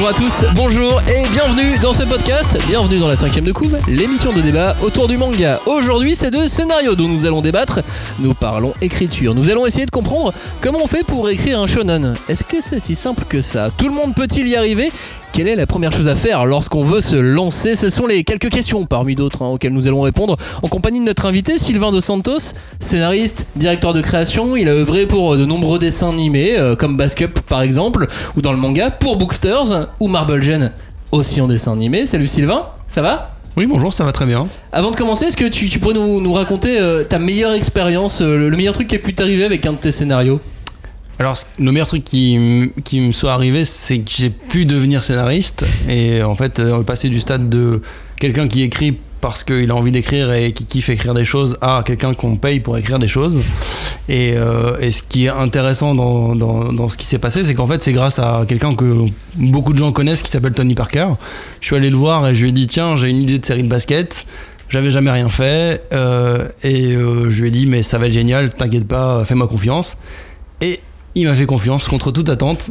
Bonjour à tous, bonjour et bienvenue dans ce podcast, bienvenue dans la cinquième de couve, l'émission de débat autour du manga. Aujourd'hui c'est de scénarios dont nous allons débattre, nous parlons écriture, nous allons essayer de comprendre comment on fait pour écrire un shonen. Est-ce que c'est si simple que ça? Tout le monde peut-il y arriver? Quelle est la première chose à faire lorsqu'on veut se lancer Ce sont les quelques questions parmi d'autres hein, auxquelles nous allons répondre en compagnie de notre invité Sylvain Dos Santos, scénariste, directeur de création. Il a œuvré pour de nombreux dessins animés euh, comme Basket par exemple ou dans le manga pour Booksters ou Marble Gen aussi en dessin animé. Salut Sylvain, ça va? Oui, bonjour, ça va très bien. Avant de commencer, est-ce que tu, tu pourrais nous, nous raconter euh, ta meilleure expérience, euh, le, le meilleur truc qui a pu t'arriver avec un de tes scénarios? Alors, le meilleur truc qui, qui me soit arrivé, c'est que j'ai pu devenir scénariste. Et en fait, euh, on est passé du stade de quelqu'un qui écrit parce qu'il a envie d'écrire et qui kiffe écrire des choses à quelqu'un qu'on paye pour écrire des choses. Et, euh, ce qui est intéressant dans, dans, ce qui s'est passé, c'est qu'en fait, c'est grâce à quelqu'un que beaucoup de gens connaissent qui s'appelle Tony Parker. Je suis allé le voir et je lui ai dit Tiens, j'ai une idée de série de basket. J'avais jamais rien fait. euh, et je lui ai dit Mais ça va être génial, t'inquiète pas, fais-moi confiance. Et il m'a fait confiance contre toute attente.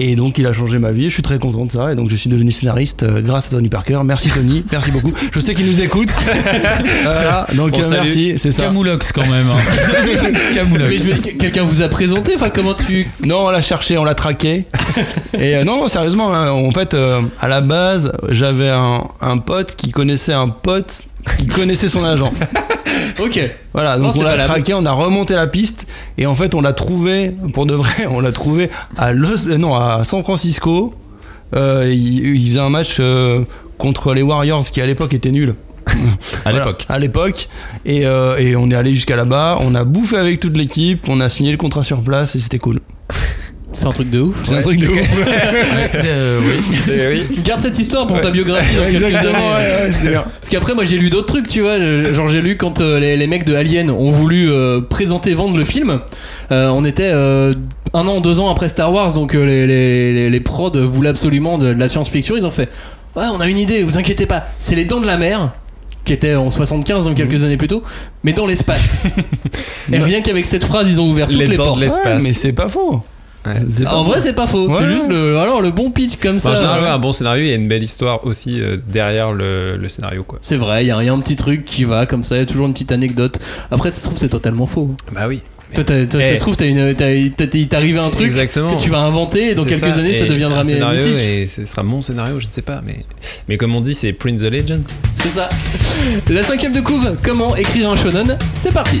Et donc il a changé ma vie, je suis très content de ça. Et donc je suis devenu scénariste euh, grâce à Tony Parker. Merci Tony, merci beaucoup. Je sais qu'il nous écoute. voilà, donc Bon, euh, merci, c'est ça. Camoulox quand même. hein. Mais Camoulox. mais quelqu'un vous a présenté Enfin, comment tu. Non, on l'a cherché, on l'a traqué. Et euh, non, non, sérieusement, hein, en fait, à la base, j'avais un, un pote qui connaissait un pote qui connaissait son agent. Ok. Voilà, donc on l'a traqué, on a remonté la piste et en fait on l'a trouvé, pour de vrai, on l'a trouvé à Los, euh, non, à San Francisco. Euh, il, il faisait un match euh, contre les Warriors qui à l'époque étaient nuls. À Voilà, l'époque. À l'époque. Et, euh, et on est allé jusqu'à là-bas, on a bouffé avec toute l'équipe, on a signé le contrat sur place et c'était cool. C'est un truc de ouf. C'est un truc de ouf. Euh, oui. Garde cette histoire pour ta biographie. dans Exactement, ouais, c'était bien. Parce qu'après, moi j'ai lu d'autres trucs, tu vois. Genre, j'ai lu quand euh, les, les mecs de Alien ont voulu euh, présenter, vendre le film. Euh, on était euh, un an, deux ans après Star Wars, donc euh, les, les, les, les prods voulaient absolument de, de la science-fiction. Ils ont fait Ouais, on a une idée, vous inquiétez pas. C'est les dents de la mer qui était en 75 donc quelques années plus tôt mais dans l'espace et rien qu'avec cette phrase ils ont ouvert toutes Les les, dents de portes l'espace. Ouais, mais c'est pas faux. Ouais. En vrai c'est pas faux c'est juste le, alors, le bon pitch comme Enfin, en ça général, ouais, un bon scénario, il y a une belle histoire aussi euh, derrière le, le scénario, quoi. C'est vrai, il y, a il y a un petit truc qui va comme ça, il y a toujours une petite anecdote. Après, ça se trouve, c'est totalement faux. Bah oui. Toi, toi, Eh. ça se trouve, t'as une- t'as- t'as- il t'est arrivé un truc Exactement. que tu vas inventer et dans quelques ça. années, ça deviendra un scénario mythique. et ce sera mon scénario, je ne sais pas, mais mais comme on dit, c'est Prince the Legend. C'est ça. La cinquième de couve, comment écrire un shonen? C'est parti.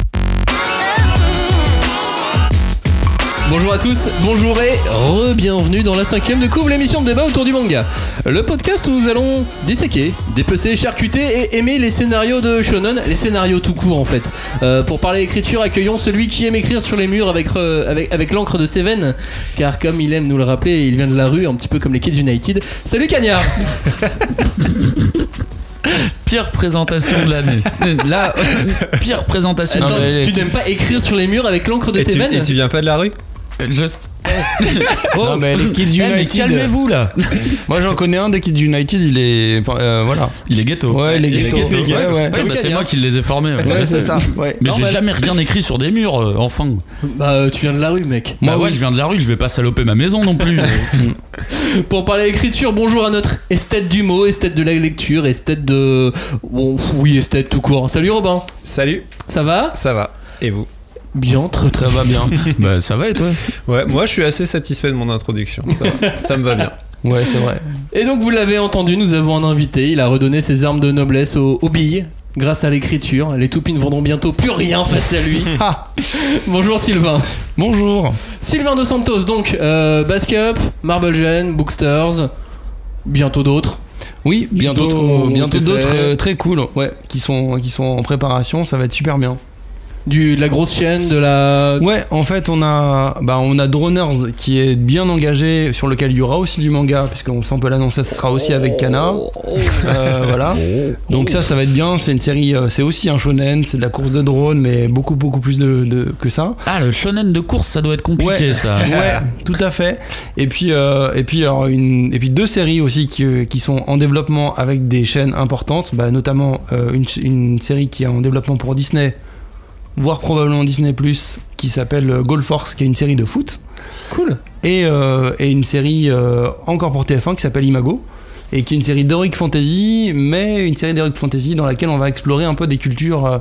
Bonjour à tous, bonjour et re-bienvenue dans la cinquième de couve, l'émission de débat autour du manga. Le podcast où nous allons disséquer, dépecer, charcuter et aimer les scénarios de shonen, les scénarios tout court en fait. Euh, pour parler écriture, accueillons celui qui aime écrire sur les murs avec, euh, avec, avec l'encre de Seven, car comme il aime nous le rappeler, il vient de la rue, un petit peu comme les Kids United. Salut Cagnard Pire présentation de l'année. Là, pire présentation. Attends, mais- tu n'aimes pas écrire sur les murs avec l'encre de Et tu, et tu viens pas de la rue? Oh, Non, mais les Kids eh, United. calmez-vous là. Moi j'en connais un des Kids United, il est. enfin, euh, voilà. Il est ghetto. Ouais, il est ghetto. ghetto. Ouais, ouais. Ouais, bah, c'est moi qui les ai formés. Ouais, c'est ça. Ouais. Mais j'ai jamais rien écrit sur des murs, euh, enfin. Bah euh, tu viens de la rue mec. Bah Moi, ouais, oui. je viens de la rue, je vais pas saloper ma maison non plus. Pour parler écriture, bonjour à notre esthète du mot, esthète de la lecture, esthète de... Bon, oui, esthète tout court. Salut Robin, Salut, ça va? Ça va. Et vous? Bien, très très va bien. bah ça va et toi Ouais, moi je suis assez satisfait de mon introduction. Ça, me va bien. Ouais, c'est vrai. Et donc vous l'avez entendu, nous avons un invité, il a redonné ses armes de noblesse aux, aux billes. Grâce à l'écriture, les toupines ne vendront bientôt plus rien face à lui. Ah, Bonjour Sylvain. bonjour. Sylvain Dos Santos, donc euh, Basket Up, Marble Gen, Booksters, bientôt d'autres. Oui, bientôt, bientôt d'autres euh, très cool, ouais, qui sont, qui sont en préparation, ça va être super bien. Du, de la grosse chaîne, de la. Ouais, en fait, on a, bah, on a Droners qui est bien engagé, sur lequel il y aura aussi du manga, puisqu'on s'en peut l'annoncer, ce sera aussi avec Kana. Euh, voilà. Donc ça, ça va être bien. C'est une série, euh, c'est aussi un shonen, c'est de la course de drone, mais beaucoup, beaucoup plus de, de- que ça. Ah, le shonen de course, ça doit être compliqué, Ouais. ça. Ouais, tout à fait. Et puis, euh, et puis, alors une, et puis deux séries aussi qui, qui sont en développement avec des chaînes importantes, bah, notamment euh, une, une série qui est en développement pour Disney, voire probablement Disney qui s'appelle euh, Goal Force, qui est une série de foot, Cool. et, euh, et une série euh, encore pour TF1 qui s'appelle Imago. Et qui est une série d'heroic fantasy, mais une série d'heroic fantasy dans laquelle on va explorer un peu des cultures euh,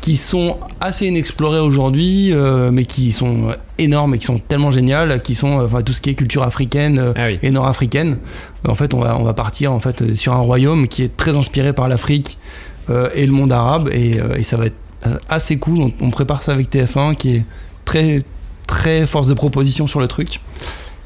qui sont assez inexplorées aujourd'hui, mais qui sont énormes et qui sont tellement géniales, qui sont enfin, tout ce qui est culture africaine Ah oui. et nord-africaine. En fait, on va, on va partir en fait sur un royaume qui est très inspiré par l'Afrique et le monde arabe, et, et ça va être assez cool. On, on prépare ça avec TF1, qui est très très force de proposition sur le truc.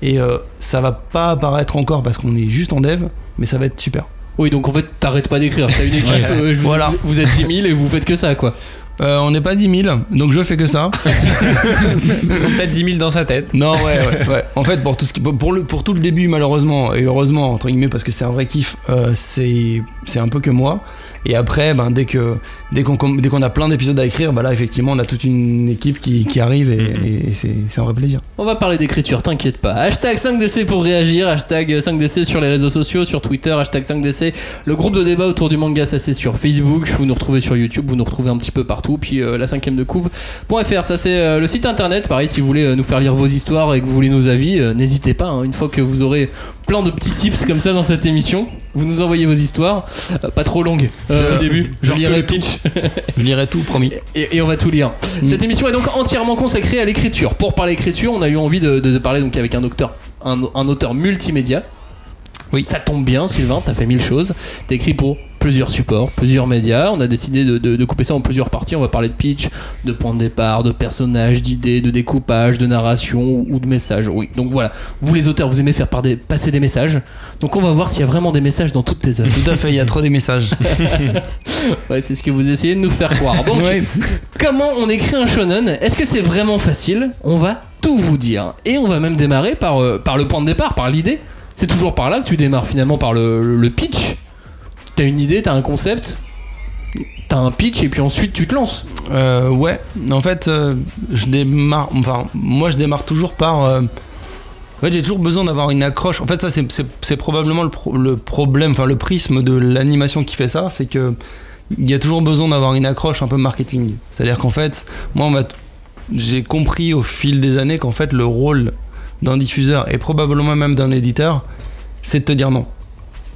Et euh, ça va pas apparaître encore parce qu'on est juste en dev, mais ça va être super. Oui, donc en fait, t'arrêtes pas d'écrire. T'as une équipe, euh, vous- Voilà. vous êtes 10 000 et vous faites que ça, quoi. Euh, on n'est pas 10 000, donc je fais que ça. Ils sont peut-être 10 000 dans sa tête. Non, ouais, ouais, ouais. En fait, pour tout, ce qui, pour, le, pour tout le début, malheureusement, et heureusement, entre guillemets, parce que c'est un vrai kiff, euh, c'est c'est un peu que moi. Et après, ben, dès que dès qu'on com- dès qu'on a plein d'épisodes à écrire, bah là, effectivement, on a toute une équipe qui, qui arrive et, et- et c'est c'est un vrai plaisir. On va parler d'écriture, t'inquiète pas. Hashtag 5DC pour réagir, hashtag 5DC sur les réseaux sociaux, sur Twitter, hashtag 5DC. Le groupe de débat autour du manga, ça c'est sur Facebook. Vous nous retrouvez sur YouTube, vous nous retrouvez un petit peu partout. Puis euh, la cinquième de couve.fr, ça c'est euh, le site internet. Pareil, si vous voulez euh, nous faire lire vos histoires et que vous voulez nos avis, euh, n'hésitez pas. hein. une fois que vous aurez plein de petits tips comme ça dans cette émission, vous nous envoyez vos histoires. Euh, pas trop longues euh, Je- au début, je genre lirai le pitch. Je lirai tout, promis. Et, et on va tout lire. Cette émission est donc entièrement consacrée à l'écriture. Pour parler écriture, on a eu envie de, de- de parler donc avec un docteur, un, un auteur multimédia. Oui. Ça tombe bien, Sylvain, t'as fait mille choses. T'as écrit pour plusieurs supports, plusieurs médias. On a décidé de, de- de couper ça en plusieurs parties. On va parler de pitch, de point de départ, de personnages, d'idées, de découpage, de narration ou, ou de messages. Oui, donc voilà. Vous les auteurs, vous aimez faire par des- passer des messages. Donc on va voir s'il y a vraiment des messages dans toutes tes œuvres. Tout à fait, il y a trop des messages. Ouais, c'est ce que vous essayez de nous faire croire. Donc, Ouais. Comment on écrit un shonen? Est-ce que c'est vraiment facile? On va tout vous dire. Et on va même démarrer par, euh, par le point de départ, par l'idée. C'est toujours par là que tu démarres finalement par le, le- pitch. T'as une idée, t'as un concept, t'as un pitch et puis ensuite tu te lances. Euh, ouais, en fait, euh, je démarre. Enfin, moi, je démarre toujours par. euh, en fait, j'ai toujours besoin d'avoir une accroche. En fait, ça, c'est- probablement le, pro- le problème, enfin, le prisme de l'animation qui fait ça, c'est que il y a toujours besoin d'avoir une accroche un peu marketing. C'est-à-dire qu'en fait, moi, j'ai compris au fil des années qu'en fait, le rôle d'un diffuseur et probablement même d'un éditeur, c'est de te dire non.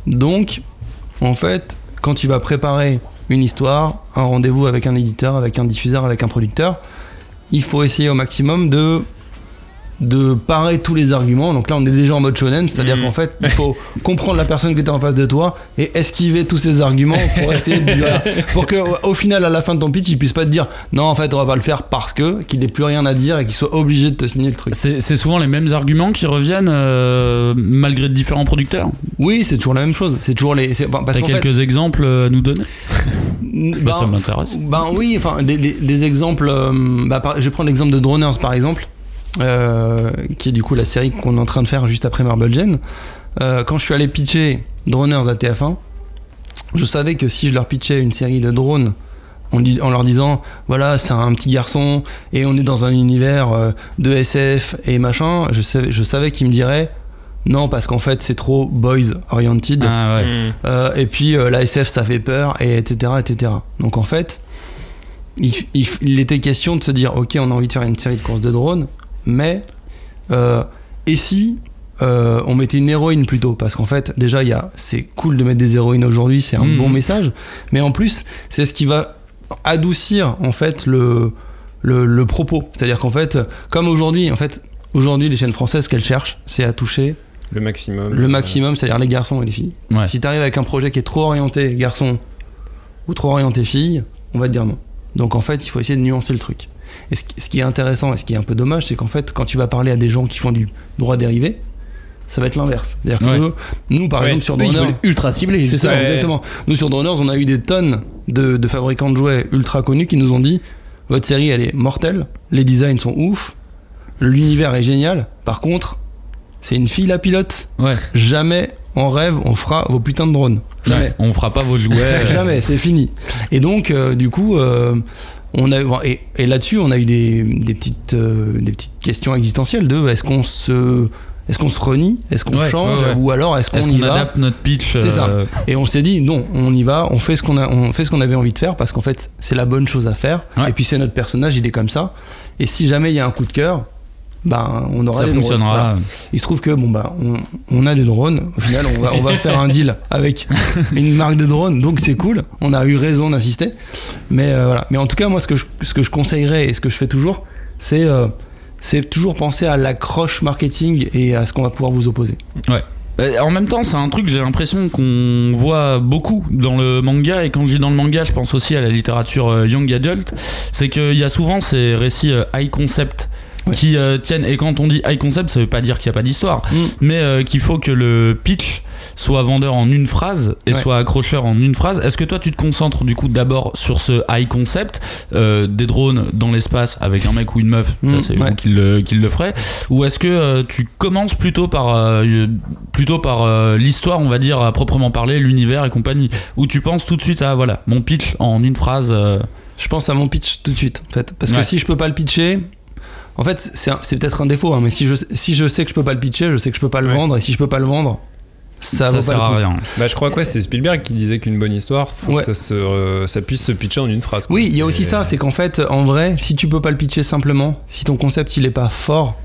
Donc, en fait, quand tu vas préparer une histoire, un rendez-vous avec un éditeur, avec un diffuseur, avec un producteur, il faut essayer au maximum de de parer tous les arguments. Donc là, on est déjà en mode shonen, c'est-à-dire Mhm. qu'en fait, il faut comprendre la personne qui est en face de toi et esquiver tous ces arguments pour essayer de voilà, pour que au final, à la fin de ton pitch, il puisse pas te dire non, en fait, on va pas le faire parce que qu'il n'ait plus rien à dire et qu'il soit obligé de te signer le truc. C'est souvent les mêmes arguments qui reviennent euh, malgré différents producteurs. Oui, c'est toujours la même chose. C'est toujours les. enfin, T'as fait, quelques exemples à nous donner ben, Bah, Ça m'intéresse. Ben oui, enfin des, des- des exemples. euh, bah, par- je vais prendre l'exemple de Droners par exemple, euh, qui est du coup la série qu'on est en train de faire juste après Marble Gen. Euh, quand je suis allé pitcher Droners à TF1, je savais que si je leur pitchais une série de drones en, leur disant voilà c'est un petit garçon et on est dans un univers euh, de SF et machin, je savais, je savais qu'ils me diraient non parce qu'en fait c'est trop boys oriented. Ah ouais. Mm. Euh, et puis euh, la SF ça fait peur et etc etc donc en fait il, il- il était question de se dire ok on a envie de faire une série de courses de drones mais euh, et si euh, on mettait une héroïne plutôt? Parce qu'en fait déjà il y a c'est cool de mettre des héroïnes aujourd'hui c'est un Mhm. bon message mais en plus c'est ce qui va adoucir en fait le le, le propos c'est à dire qu'en fait comme aujourd'hui en fait aujourd'hui les chaînes françaises ce qu'elles cherchent c'est à toucher Le maximum. le maximum c'est à dire les garçons et les filles Ouais. si t'arrives avec un projet qui est trop orienté garçon ou trop orienté fille, on va te dire non. Donc en fait, il faut essayer de nuancer le truc. Et ce, qui- ce qui est intéressant et ce qui est un peu dommage, c'est qu'en fait, quand tu vas parler à des gens qui font du droit dérivé, ça va être l'inverse. C'est-à-dire que Ouais. nous, par Ouais. exemple, sur veulent ultra ciblé. c'est ça, Ouais. exactement. Nous, sur Droners, on a eu des tonnes de, de fabricants de jouets ultra connus qui nous ont dit votre série elle est mortelle, les designs sont ouf, l'univers est génial. Par contre, c'est une fille la pilote. Ouais. Jamais en rêve on fera vos putains de drones. Jamais. Ouais, On fera pas vos jouets. Jamais, c'est fini. Et donc, euh, du coup, euh, on a, et, et là-dessus, on a eu des, des petites, euh, des petites questions existentielles de est-ce qu'on se, est-ce qu'on se renie, est-ce qu'on Ouais, change, ouais, ouais. ou alors est-ce qu'on y qu'on va? adapte notre pitch C'est ça. euh, Et on s'est dit non, on y va, on fait ce qu'on a, on fait ce qu'on avait envie de faire parce qu'en fait, c'est la bonne chose à faire. Et puis c'est notre personnage, il est comme ça. Et si jamais il y a un coup de cœur, ben on aura Ça des drones. fonctionnera. Voilà. Il se trouve que bon bah on, on a des drones. Au final, on va, on va faire un deal avec une marque de drones, donc c'est cool. On a eu raison d'insister. Mais euh, voilà. Mais en tout cas, moi, ce que je, ce que je conseillerais et ce que je fais toujours, c'est euh, c'est toujours penser à l'accroche marketing et à ce qu'on va pouvoir vous opposer. Ouais. Euh, En même temps, c'est un truc, j'ai l'impression qu'on voit beaucoup dans le manga, et quand je dis dans le manga, je pense aussi à la littérature young adult, c'est qu'il y a souvent ces récits high concept Ouais. qui euh, tiennent, et quand on dit high concept, ça veut pas dire qu'il n'y a pas d'histoire, Mm. mais euh, qu'il faut que le pitch soit vendeur en une phrase et Ouais. soit accrocheur en une phrase. Est-ce que toi tu te concentres du coup d'abord sur ce high concept, euh, des drones dans l'espace avec un mec ou une meuf, ça Mm, c'est ouais. vous qui le, qui le ferait, ou est-ce que euh, tu commences plutôt par euh, plutôt par euh, l'histoire, on va dire à proprement parler, l'univers et compagnie, ou tu penses tout de suite à voilà mon pitch en une phrase. euh, Je pense à mon pitch tout de suite, en fait. Parce Ouais. que si je peux pas le pitcher, en fait, c'est peut-être un défaut, hein, mais si je, si je sais que je peux pas le pitcher, je sais que je peux pas le Ouais. vendre, et si je peux pas le vendre, ça, ça, vaut pas sert le à coup. rien. Bah, je crois que ouais, c'est Spielberg qui disait qu'une bonne histoire, faut Ouais. que ça, se, euh, ça puisse se pitcher en une phrase. quoi. Oui, il y a aussi Et- ça, c'est qu'en fait, en vrai, si tu peux pas le pitcher simplement, si ton concept il est pas fort,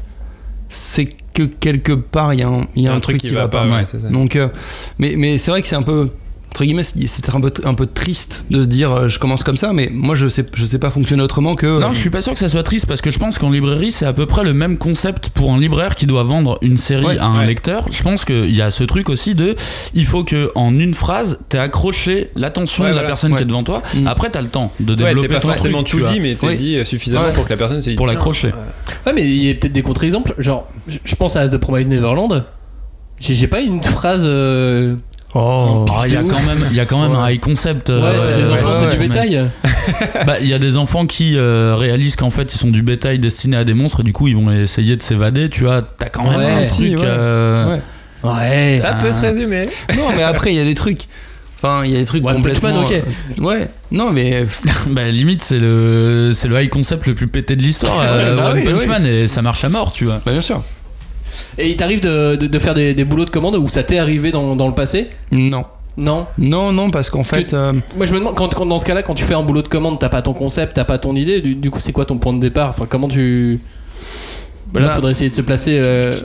c'est que quelque part il y a un, il y a un truc, qui va pas. ouais. ça. Donc, euh, mais, mais c'est vrai que c'est un peu, entre guillemets, c'est peut-être un peu, un peu triste de se dire euh, je commence comme ça, mais moi je sais, je sais pas fonctionner autrement que. Non, je suis pas sûr que ça soit triste parce que je pense qu'en librairie, c'est à peu près le même concept pour un libraire qui doit vendre une série Ouais, à un ouais. lecteur. Je pense qu'il y a ce truc aussi de il faut que en une phrase, t'aies accroché l'attention Ouais, de la voilà. personne Ouais. qui est devant toi. Mm. Après, t'as le temps de développer t'es pas ton forcément truc, tout dit, mais t'es dit suffisamment Ouais. pour que la personne dise pour l'accrocher. Ouais, mais il y a peut-être des contre-exemples. Genre, je- pense à As de Promise Neverland. J'ai j'ai pas une phrase. euh, Oh. Ah, il y a quand même, il y a quand même Ouais. un high concept. Ouais, euh, c'est des enfants, ouais, c'est du bétail. Bah, il y a des enfants qui euh, réalisent qu'en fait ils sont du bétail destiné à des monstres et du coup ils vont essayer de s'évader. Tu vois, t'as quand même Ouais, un si, truc. ouais. euh. Ça peut se résumer. Non, mais après, il y a des trucs. Enfin, il y a des trucs One complètement. Man, ok. euh, ouais. Non, mais. Bah limite c'est le c'est le high concept le plus pété de l'histoire bah One oui, Punch oui. Man et ça marche à mort tu vois Bah, bien sûr. Et il t'arrive de, de- de faire des, des boulots de commande où ça t'est arrivé dans, dans le passé Non. Non Non, non, parce qu'en fait. euh, Moi je me demande, quand, quand- dans ce cas-là, quand tu fais un boulot de commande, t'as pas ton concept, t'as pas ton idée, du, du coup c'est quoi ton point de départ Enfin, comment tu. Bah là, Bah- faudrait essayer de se placer. euh,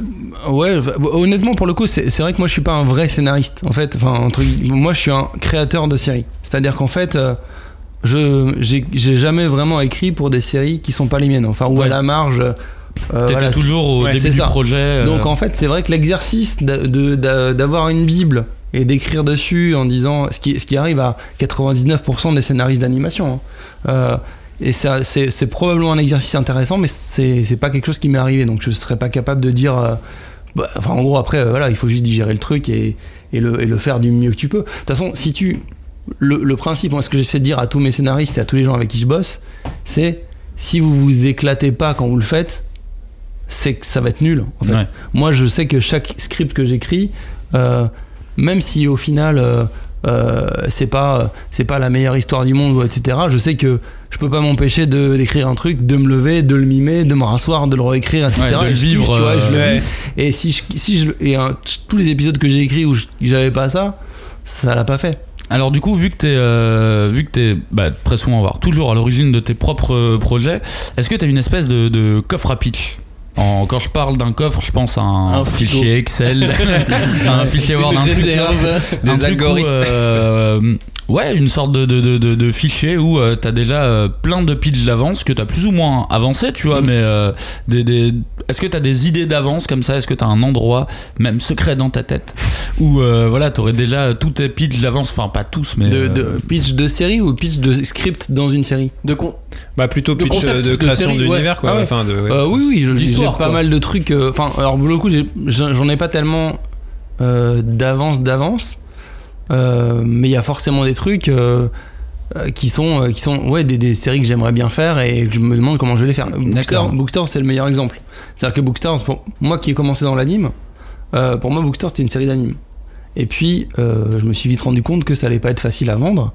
Ouais, honnêtement, pour le coup, c'est vrai que moi, je suis pas un vrai scénariste. En fait, enfin, entre moi, je suis un créateur de séries. C'est-à-dire qu'en fait, euh, je j'ai jamais vraiment écrit pour des séries qui sont pas les miennes. Enfin, ou à la marge. Euh, T'étais voilà, toujours au Ouais, début du ça. projet euh, Donc en fait, c'est vrai que l'exercice d'avoir une Bible et d'écrire dessus en disant ce qui, ce qui arrive à 99% des scénaristes d'animation. hein. Euh, et ça, c'est probablement un exercice intéressant, mais c'est c'est pas quelque chose qui m'est arrivé. Donc je serais pas capable de dire. euh, bah, enfin, en gros, après, euh, voilà, il faut juste digérer le truc et, et le, et le faire du mieux que tu peux. De toute façon, si tu. Le, le principe, moi, ce que j'essaie de dire à tous mes scénaristes et à tous les gens avec qui je bosse, c'est si vous vous éclatez pas quand vous le faites, c'est que ça va être nul. En fait. Ouais. Moi, je sais que chaque script que j'écris, euh, même si au final euh, euh, c'est pas c'est pas la meilleure histoire du monde, etc. Je sais que je peux pas m'empêcher de d'écrire un truc, de me lever, de le mimer, de me rasseoir, de le réécrire, etc. Ouais, de Et le kiffe, vivre, tu vois, je le vis. Et si je, si je et un- tous les épisodes que j'ai écrits où j'avais pas ça, ça l'a pas fait. Alors du coup, vu que t'es euh, vu que t'es bah, très souvent voire toujours à l'origine de tes propres euh, projets, est-ce que t'as une espèce de, de coffre à pitch En- quand je parle d'un coffre, je pense à un, fichier Excel, un fichier Word, un truc, Des un truc où, algorithmes. euh, ouais, une sorte de, de, de, de- de fichier où euh, t'as déjà euh, plein de pitchs d'avance que t'as plus ou moins avancé, tu vois, Mm. mais euh, des, des- est-ce que t'as des idées d'avance comme ça? Est-ce que t'as un endroit, même secret dans ta tête, où euh, voilà, t'aurais déjà tous tes pitchs d'avance, enfin pas tous, mais De, euh, de pitch de série ou pitch de script dans une série? De con. Bah plutôt De pitch concept, de création d'univers quoi. Ah ouais. Enfin de. ouais. Euh, oui, oui, je- j'ai pas quoi. mal de trucs. euh, Enfin, alors pour le coup, j'en ai pas tellement euh, d'avance, d'avance. Euh, mais il y a forcément des trucs. euh, euh, qui sont, qui sont ouais, des, des séries que j'aimerais bien faire et que je me demande comment je vais les faire. Bookstars, Bookstars, c'est le meilleur exemple. C'est-à-dire que Bookstars, pour moi qui ai commencé dans l'anime, euh, pour moi Bookstars c'était une série d'anime. Et puis euh, je me suis vite rendu compte que ça allait pas être facile à vendre.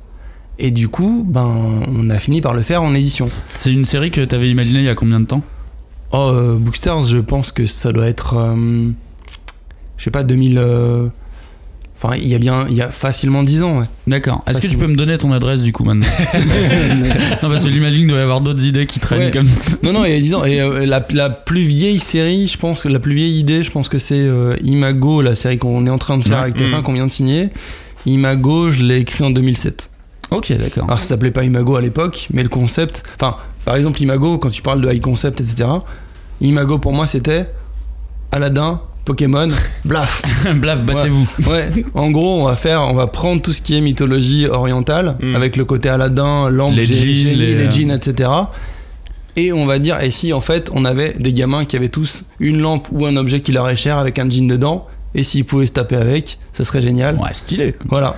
Et du coup, ben, on a fini par le faire en édition. C'est une série que t'avais imaginée il y a combien de temps? Oh, euh, Bookstars, je pense que ça doit être. je sais pas, 2000. Enfin, il y a bien. Il y a facilement 10 ans, ouais. D'accord. Est-ce que tu peux me donner ton adresse du coup maintenant Non, parce que j'imagine qu'il doit y avoir d'autres idées qui traînent Ouais. comme ça. Non, non, il y a 10 ans. Et euh, la, la plus vieille série, je pense, que la plus vieille idée, je pense que c'est euh, Imago, la série qu'on est en train de faire Ouais. avec TF1, Mhm. qu'on vient de signer. Imago, je l'ai écrit en 2007. Ok, d'accord. Alors ça s'appelait pas Imago à l'époque, mais le concept, enfin, par exemple Imago, quand tu parles de high concept, etc. Imago pour moi c'était Aladdin, Pokémon, blaf. Blaf, battez-vous. Ouais, en gros on va faire, on va prendre tout ce qui est mythologie orientale, Mm. avec le côté Aladdin, lampe, Les djinns, les- les djinns, etc. Et on va dire, et si en fait on avait des gamins qui avaient tous une lampe ou un objet qui leur est cher avec un djinn dedans, et s'ils pouvaient se taper avec, ça serait génial. Ouais, stylé. Voilà.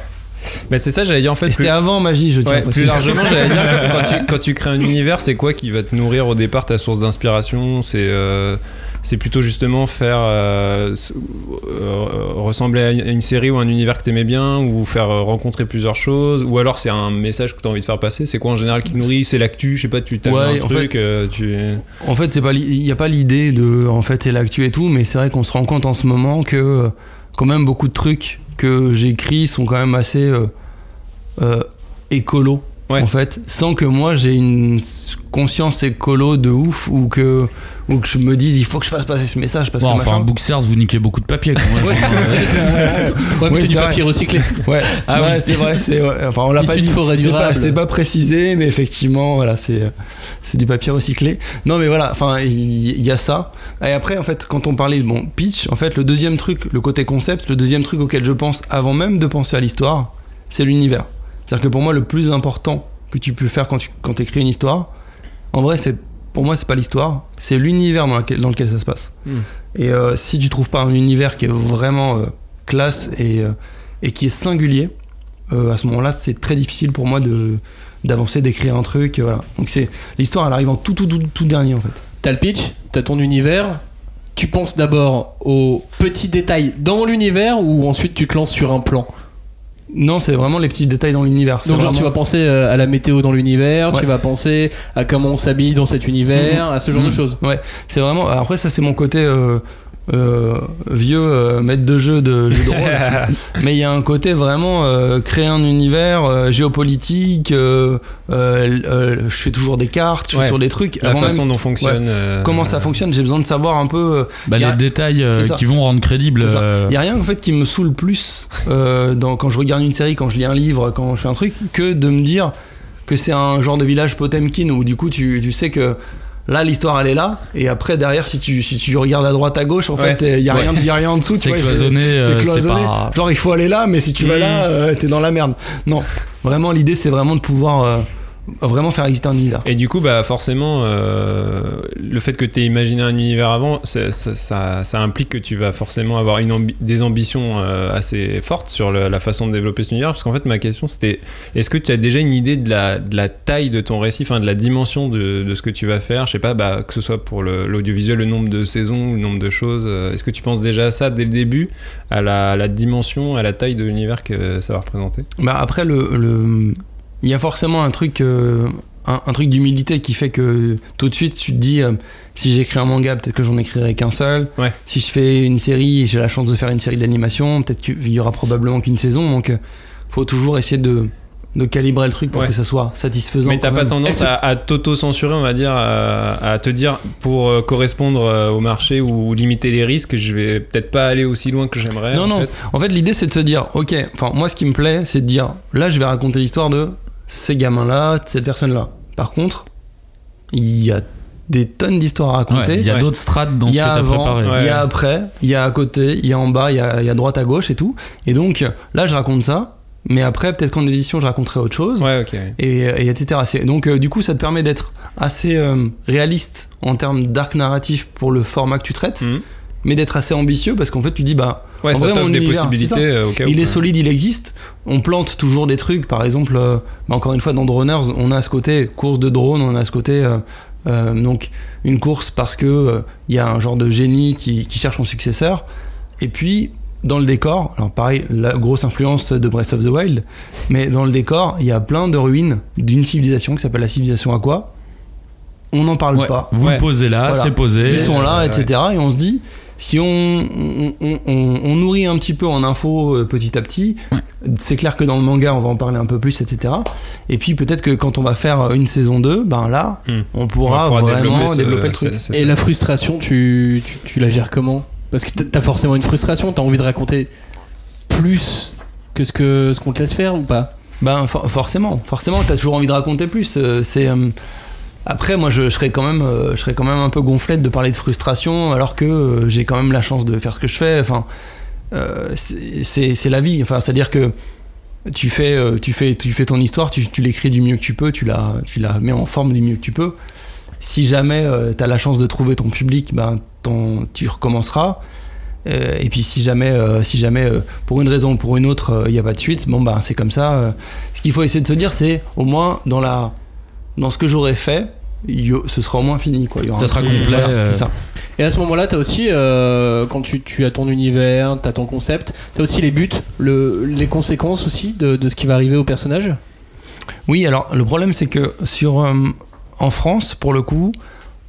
Bah, c'est ça, j'allais dire en fait. Plus- c'était avant magie, je tiens Ouais, plus largement, j'allais dire que quand tu, quand tu crées un univers, c'est quoi qui va te nourrir au départ ta source d'inspiration C'est euh, c'est plutôt justement faire euh, euh, ressembler à une- série ou un univers que t'aimais bien, ou faire euh, rencontrer plusieurs choses, ou alors c'est un message que t'as envie de faire passer. C'est quoi en général qui te nourrit? C'est l'actu, je sais pas, tu t'as Ouais, un en truc, euh, tu. En fait, c'est pas il n'y a pas l'idée de en fait c'est l'actu et tout, mais c'est vrai qu'on se rend compte en ce moment que quand même beaucoup de trucs que j'écris sont quand même assez euh, euh, écolo Ouais. en fait, sans que moi j'ai une conscience écolo de ouf ou que ou que je me dise il faut que je fasse passer ce message parce Bon, que enfin, machin. Booksters, vous niquez beaucoup de papier quand même. Ouais, mais Oui, c'est du papier recyclé. Ouais, Ah ouais, c'est vrai, c'est ouais, enfin on l'a pas dit, c'est pas, durable. c'est pas précisé, mais effectivement voilà c'est c'est du papier recyclé. Non mais voilà, enfin il y, a ça. Et après en fait quand on parlait de bon pitch, en fait le deuxième truc, le côté concept, le deuxième truc auquel je pense avant même de penser à l'histoire, c'est l'univers. C'est-à-dire que pour moi le plus important que tu peux faire quand tu quand écris une histoire, en vrai c'est pour moi c'est pas l'histoire, c'est l'univers dans lequel dans lequel ça se passe. Mm. Et euh, si tu trouves pas un univers qui est vraiment euh, classe et euh, et qui est singulier, à ce moment-là, c'est très difficile pour moi de d'avancer, d'écrire un truc. Voilà. Donc c'est l'histoire, elle arrive en tout, tout, tout, tout dernier en fait. T'as le pitch, t'as ton univers. Tu penses d'abord aux petits détails dans l'univers ou ensuite tu te lances sur un plan? Non, c'est vraiment les petits détails dans l'univers. C'est Donc genre vraiment- tu vas penser euh, à la météo dans l'univers, Ouais. tu vas penser à comment on s'habille dans cet univers, à ce genre Mhm. de choses. Ouais, c'est vraiment. Après, ça, c'est mon côté euh, euh, vieux euh, maître de jeu de jeu de rôle. Mais il y a un côté vraiment euh, créer un univers euh, géopolitique. euh, euh, euh, je fais toujours des cartes, je fais toujours des trucs. La Avant façon même dont fonctionne. euh, comment ça fonctionne, j'ai besoin de savoir un peu. euh, Bah, a- les détails euh, qui vont rendre crédible. Euh, Il y a rien en fait qui me saoule plus euh, dans, quand je regarde une série, quand je lis un livre, quand je fais un truc, que de me dire que c'est un genre de village Potemkin où du coup tu, tu sais que là l'histoire elle est là. Et après derrière si tu, si tu regardes à droite à gauche en Ouais. fait il y a rien y a rien en dessous tu C'est vois, cloisonné, c'est euh, cloisonné. c'est pas- genre il faut aller là mais si tu vas là euh, t'es dans la merde. Non. Vraiment l'idée c'est vraiment de pouvoir euh, vraiment faire exister un univers Et du coup, bah forcément, euh, le fait que tu aies imaginé un univers avant, ça, ça, ça- ça implique que tu vas forcément avoir une ambi- des ambitions euh, assez fortes sur le- la façon de développer cet univers. Parce qu'en fait, ma question c'était est-ce que tu as déjà une idée de la, de la taille de ton récit, enfin de la dimension de, de ce que tu vas faire? Je sais pas, bah, que ce soit pour le- l'audiovisuel, le, nombre de saisons, le nombre de choses. euh, Est-ce que tu penses déjà à ça dès le début, à la, à la dimension, à la taille de l'univers que ça va représenter? Bah après le, le- il y a forcément un truc euh, un, un truc d'humilité qui fait que tout de suite tu te dis euh, si j'écris un manga peut-être que j'en écrirai qu'un seul Ouais. si je fais une série j'ai la chance de faire une série d'animation peut-être qu'il y aura probablement qu'une saison donc euh, faut toujours essayer de de calibrer le truc pour Ouais. que ça soit satisfaisant Mais t'as pas tendance à, à t'auto-censurer, on va dire, à, à te dire pour euh, correspondre euh, au marché ou limiter les risques, je vais peut-être pas aller aussi loin que j'aimerais. non en non fait. en fait l'idée c'est de se dire ok enfin moi ce qui me plaît c'est de dire là je vais raconter l'histoire de ces gamins là de cette personne là par contre il y a des tonnes d'histoires à ouais, raconter Il y a Ouais. d'autres strates dans il ce y que a t'as avant, préparé. Ouais. il y a après, il y a à côté, il y a en bas, il y a, il y a droite à gauche et tout. Et donc là, je raconte ça, mais après, peut-être qu'en édition, je raconterai autre chose. Ouais, ok. Et, et etc. Donc euh, du coup, ça te permet d'être assez euh, réaliste en termes d'arc narratif pour le format que tu traites, Mhm. Mais d'être assez ambitieux parce qu'en fait, tu dis bah Ouais, En ça vrai, mon des univers, possibilités c'est ça. euh, cas il est solide, il existe. On plante toujours des trucs. Par exemple, euh, bah, encore une fois, dans Droners, on a ce côté course de drone, on a ce côté. euh, euh, donc, une course parce que euh, il y a un genre de génie qui, qui cherche son successeur. Et puis, dans le décor, alors pareil, la grosse influence de Breath of the Wild, mais dans le décor, il y a plein de ruines d'une civilisation qui s'appelle la civilisation Aqua. On n'en parle Ouais. pas. Vous Ouais. le posez là, Voilà. c'est posé. Ils sont là, etc. Et on se dit, si on, on, on- on- on nourrit un petit peu en info euh, petit à petit, c'est clair que dans le manga, on va en parler un peu plus, etc. Et puis peut-être que quand on va faire une saison 2, ben là, Hmm. on pourra, On pourra vraiment ce- développer, le truc. Et la frustration, tu, tu, tu la gères comment? Parce que t'as- forcément une frustration, t'as envie de raconter plus que ce que ce qu'on te laisse faire ou pas? Ben for- forcément, forcément, t'as toujours envie de raconter plus. euh, c'est euh, après, moi, je, serais quand même, euh, je serais quand même un peu gonflé de parler de frustration, alors que euh, j'ai quand même la chance de faire ce que je fais. Enfin, euh, c'est- la vie. Enfin, c'est-à-dire que tu fais, euh, tu fais, tu fais ton histoire, tu, l'écris du mieux que tu peux, tu la, tu la mets en forme du mieux que tu peux. Si jamais tu t'as la chance de trouver ton public, ben ton- tu recommenceras. Euh, et puis si jamais, euh, si jamais euh, pour une raison ou pour une autre, il n'y a pas de suite, bon bah c'est comme ça. euh. ce qu'il faut essayer de se dire, c'est au moins dans la, dans ce que j'aurais fait, ce sera au moins fini quoi. Il y aura Ça sera complet, voilà, euh. ça. Et à ce moment-là, t'as aussi, euh, quand tu, tu as ton univers, t'as ton concept, t'as aussi les buts, le, les conséquences aussi de, de ce qui va arriver au personnage? Oui, alors le problème c'est que sur euh, en France, pour le coup,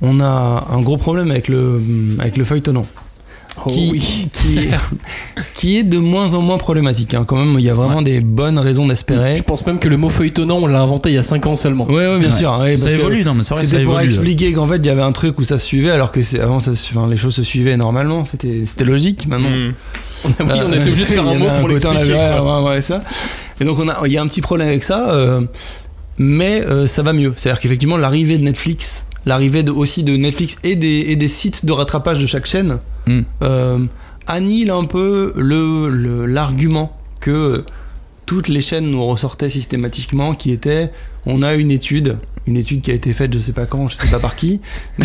on a un gros problème avec le avec le feuilletonnant. Oh qui, oui. qui, est, qui est de moins en moins problématique. hein. Quand même, il y a vraiment des bonnes raisons d'espérer. Je pense même que le mot feuilletonnant, on l'a inventé il y a 5 ans seulement. Ouais, ouais, bien Ouais. sûr. ouais, Ça évolue, non, mais c'est vrai, C'était pour évolue. expliquer qu'en fait, il y avait un truc où ça se suivait, alors que c'est- avant, ça enfin, les choses se suivaient normalement. C'était c'était logique. Maintenant, Hmm. oui, on était obligé de faire un mot pour on l'expliquer. ouais, ouais, ça. Et donc, on a, il y a un petit problème avec ça, euh, mais euh, ça va mieux. C'est-à-dire qu'effectivement, l'arrivée de Netflix, l'arrivée de- aussi de Netflix et des, et des sites de rattrapage de chaque chaîne, Mm. euh, annihile un peu le- le- l'argument que toutes les chaînes nous ressortaient systématiquement, qui était on a une étude, une étude qui a été faite je sais pas quand, je sais pas par qui,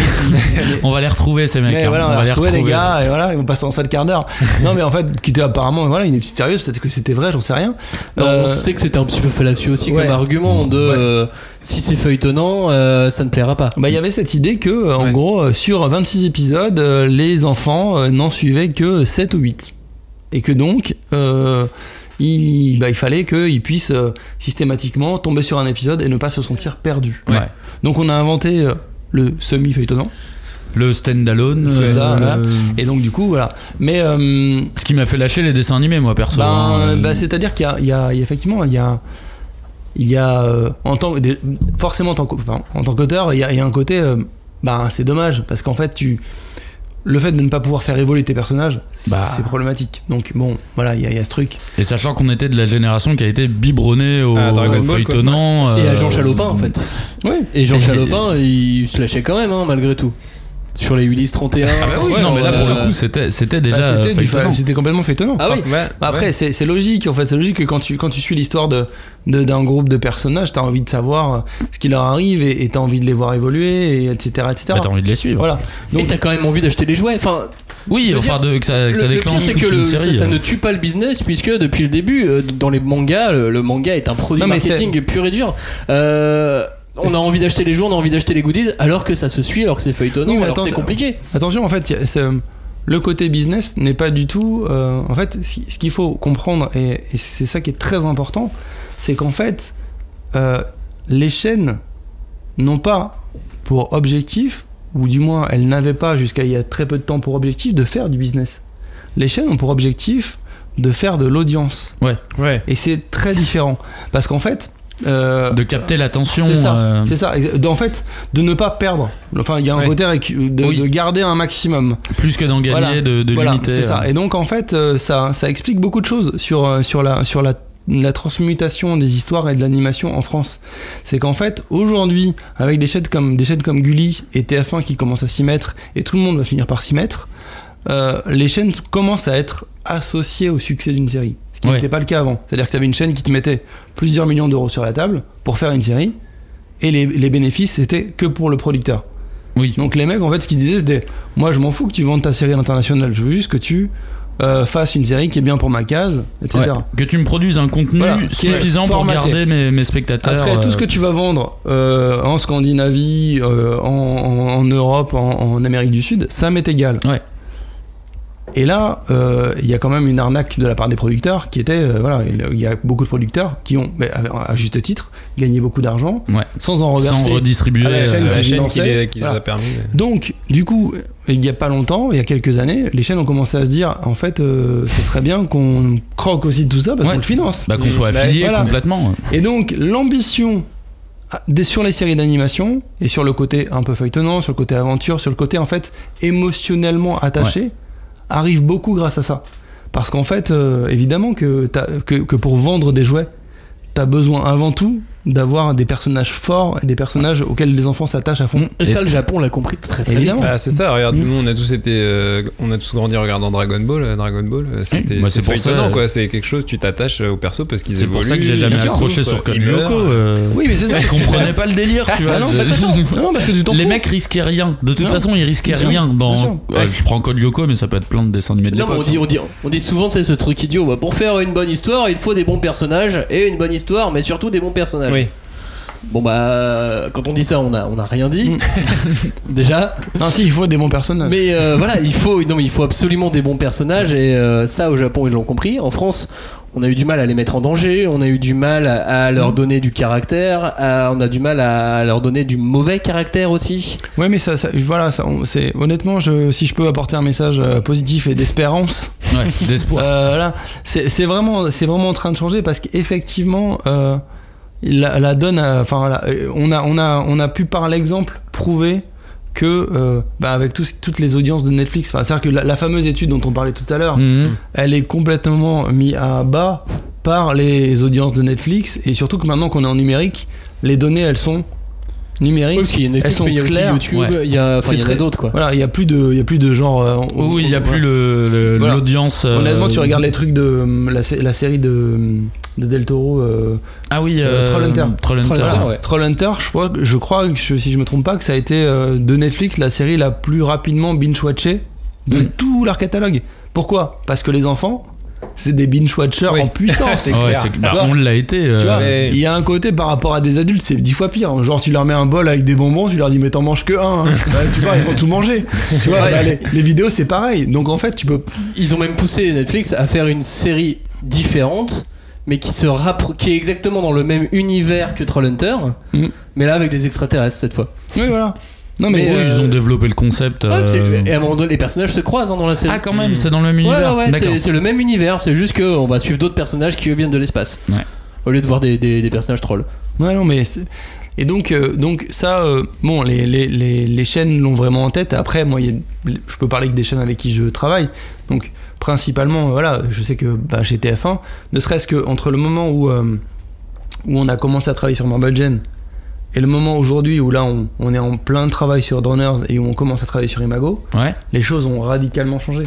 On va les retrouver, ces mecs. mais hein. voilà, on, va va les retrouver les gars, et voilà, ils vont passer en salle quart d'heure. non, mais en fait, qui était apparemment, voilà, une étude sérieuse, peut-être que c'était vrai, j'en sais rien. Non, Euh, On sait que c'était un petit peu fallacieux aussi ouais. comme argument de Ouais. euh, si c'est feuilletonnant, euh, ça ne plaira pas. Bah, il y avait cette idée que, en Ouais. gros, sur 26 épisodes, les enfants n'en suivaient que 7 ou 8. Et que donc, euh, il, bah, il fallait qu'ils puissent euh, systématiquement tomber sur un épisode et ne pas se sentir perdus. Ouais. Donc, on a inventé euh, le semi-feuilletonnant. Le standalone. C'est euh, ça, le- voilà. Et donc, du coup, voilà. Mais. euh, Ce qui m'a fait lâcher les dessins animés, moi, perso. Ben, hein. bah, c'est-à-dire qu'il y a, y y effectivement, il y a, il y a euh, en tant, forcément en tant qu'auteur, il y a, il y a un côté, euh, bah, c'est dommage parce qu'en fait, tu, le fait de ne pas pouvoir faire évoluer tes personnages, Bah. c'est problématique. Donc bon, voilà, il y, a- il y a ce truc. Et sachant qu'on était de la génération qui a été biberonnée au quoi. feuilletonnant. Et à euh, Jean Chalopin en fait. Ouais. Et Jean Et- Chalopin, il se lâchait quand même, hein, malgré tout. Sur les Ulysse 31. Ah bah oui, Ouais, non, mais là, pour euh, le coup, c'était c'était Bah, déjà c'était, du- feuilletonnant. c'était complètement feuilletonnant. Ah oui. Ouais, Bah, Après, ouais. c'est, c'est logique, en fait, c'est logique que quand tu, quand tu suis l'histoire de, de- d'un groupe de personnages, t'as envie de savoir euh, ce qui leur arrive et, et t'as envie de les voir évoluer, et etc. etc. Bah, T'as envie de les suivre. voilà. Et Donc, t'as quand même envie d'acheter les jouets. Enfin, Oui, enfin, de, que ça, que ça le, le déclenche pire, c'est que le- série. ça, ça euh. ne tue pas le business, puisque depuis le début, euh, dans les mangas, le, le manga est un produit Non, marketing pur et dur. Euh, on a envie d'acheter les jouets, on a envie d'acheter les goodies, alors que ça se suit, alors que c'est feuilletonnant, Oui, mais alors que attends, c'est compliqué. Attention, en fait, euh, le côté business n'est pas du tout. euh, en fait, ce qu'il faut comprendre, et, et c'est ça qui est très important, c'est qu'en fait, euh, les chaînes n'ont pas pour objectif, ou du moins elles n'avaient pas jusqu'à il y a très peu de temps pour objectif, de faire du business. Les chaînes ont pour objectif de faire de l'audience. Ouais. Et c'est très différent. Parce qu'en fait. Euh, De capter l'attention. c'est ça, euh, c'est ça. En fait, de ne pas perdre. Enfin, il y a un Ouais. côté de, Oui. de garder un maximum. plus que d'en gagner, Voilà. de, de Voilà, limiter. c'est ça. Et donc, en fait, euh, ça, ça explique beaucoup de choses sur, sur, la, sur la, la transmutation des histoires et de l'animation en France. C'est qu'en fait, aujourd'hui, avec des chaînes, comme, des chaînes comme Gulli et TF1 qui commencent à s'y mettre, et tout le monde va finir par s'y mettre, euh, les chaînes commencent à être associées au succès d'une série. Ce qui Ouais. n'était pas le cas avant. C'est-à-dire que tu avais une chaîne qui te mettait plusieurs millions d'euros sur la table pour faire une série, et les, les bénéfices, c'était que pour le producteur. Oui. Donc les mecs, en fait, ce qu'ils disaient, c'était Moi, je m'en fous que tu vendes ta série à l'international, je veux juste que tu euh, fasse une série qui est bien pour ma case, etc. Ouais. Que tu me produises un contenu Voilà, suffisant pour garder mes, mes spectateurs. Après, tout ce euh, que tu vas vendre euh, en Scandinavie, euh, en, en- en Europe, en, en Amérique du Sud, ça m'est égal. Ouais. Et là, euh, il y a quand même une arnaque de la part des producteurs qui était, euh, voilà, il y a beaucoup de producteurs qui ont, mais à, à juste titre, gagné beaucoup d'argent Ouais. sans en reverser. sans redistribuer. à la chaîne euh, la qui chaîne qui, les, qui les voilà. a permis. Donc, du coup, il n'y a pas longtemps, il y a quelques années, les chaînes ont commencé à se dire, en fait, euh, ce serait bien qu'on croque aussi tout ça parce Ouais. qu'on le finance. bah, qu'on soit Bah, affilié voilà. complètement. Et donc, l'ambition ah, des- sur les séries d'animation et sur le côté un peu feuilletonnant, sur le côté aventure, sur le côté en fait émotionnellement attaché, arrive beaucoup grâce à ça. Parce qu'en fait, euh, évidemment que, que pour vendre des jouets, t'as besoin avant tout d'avoir des personnages forts et des personnages auxquels les enfants s'attachent à fond. Et ça, le Japon l'a compris très très Évidemment. vite. Ah, c'est ça, regarde, nous on a tous été, euh, on a tous grandi en regardant Dragon Ball. euh, Dragon Ball, euh, c'était bah, c'est c'est pour ça, feuilletonnant, quoi. C'est quelque chose, tu t'attaches au perso parce qu'ils C'est évoluent. pour ça que j'ai jamais accroché sur Code ils Lyoko. euh, Oui, mais c'est ça. Je comprenais pas le délire, tu vois. Ah non, de- façon. Non, non, parce que tu Les fous. mecs risquaient rien. De toute Non. façon, ils risquaient Bien rien bien dans. sûr. Ouais, je prends Code Lyoko, mais ça peut être plein de dessins animés de Non, mais on dit, on, dit, on dit souvent, c'est ce truc idiot. bah, pour faire une bonne histoire, il faut des bons personnages et une bonne histoire, mais surtout des bons personnages. Oui. Bon, bah, quand on dit ça, on a, on a rien dit. Mm. Déjà. Non, si, il faut des bons personnages. Mais euh, voilà, il faut, non, mais il faut absolument des bons personnages et euh, ça au Japon ils l'ont compris. En France, on a eu du mal à les mettre en danger, on a eu du mal à, leur Mm. donner du caractère, à- on a du mal à leur donner du mauvais caractère aussi. Ouais, mais ça, ça- voilà, ça, c'est honnêtement, je, si je peux apporter un message euh, positif et d'espérance, Ouais, d'espoir. euh, voilà, c'est c'est vraiment, c'est vraiment en train de changer parce qu'effectivement, euh, la, la donne, enfin, on a, on a, on a pu par l'exemple prouver que, euh, bah, avec toutes les audiences de Netflix, c'est-à-dire que la, la fameuse étude dont on parlait tout à l'heure, Mhm. elle est complètement mise à bas par les audiences de Netflix et surtout que maintenant qu'on est en numérique, les données elles sont numériques. Oui, parce qu'il y a elles Netflix, sont mais il y a aussi claires. YouTube, Ouais. il y a, enfin, C'est il y en a très- d'autres quoi. Voilà, il y a plus de, il y a plus de genre. euh, on- Oui, il n'y a plus le- Voilà. l'audience. euh, Honnêtement, tu regardes les trucs de euh, la, sé- la série de, de Del Toro, euh, Ah oui, euh, Trollhunter. Trollhunter. Trollhunter, ouais. Trollhunter. Je crois, je crois que si je me trompe pas, que ça a été euh, de Netflix la série la plus rapidement binge-watchée de Mm. tout leur catalogue. Pourquoi? Parce que les enfants, c'est des binge-watchers Oui. en puissance. C'est Ah ouais, bah, on l'a été. euh, Tu vois, Ouais. il y a un côté par rapport à des adultes, c'est dix fois pire. Genre, tu leur mets un bol avec des bonbons, tu leur dis, mais t'en manges que un. hein. Bah, tu vois, ils vont tout manger. Tu vois, Ouais. bah, les, les vidéos, c'est pareil. Donc, en fait, tu peux. Ils ont même poussé Netflix à faire une série différente, mais qui se rappro- qui est exactement dans le même univers que Trollhunter, Mm. mais là avec des extraterrestres cette fois. Oui, voilà. Non, mais. Euh, ils ont développé le concept. Ouais, euh, Et à un moment donné, les personnages se croisent hein, dans la série. Ah, quand même, c'est dans le même univers. ouais, ouais, D'accord. c'est- le même univers, c'est juste qu'on va suivre d'autres personnages qui eux viennent de l'espace. Au lieu de voir des, des- des personnages trolls. Ouais, non, mais. Et donc, euh, donc ça, euh, bon, les, les, les, les chaînes l'ont vraiment en tête. Après, moi, il y a- je peux parler que des chaînes avec qui je travaille. Donc, principalement, euh, voilà, je sais que bah, chez TF1, ne serait-ce que entre le moment où, euh, où on a commencé à travailler sur Marble Gen et le moment aujourd'hui où là, on, on est en plein travail sur Droners et où on commence à travailler sur Imago, Ouais. les choses ont radicalement changé.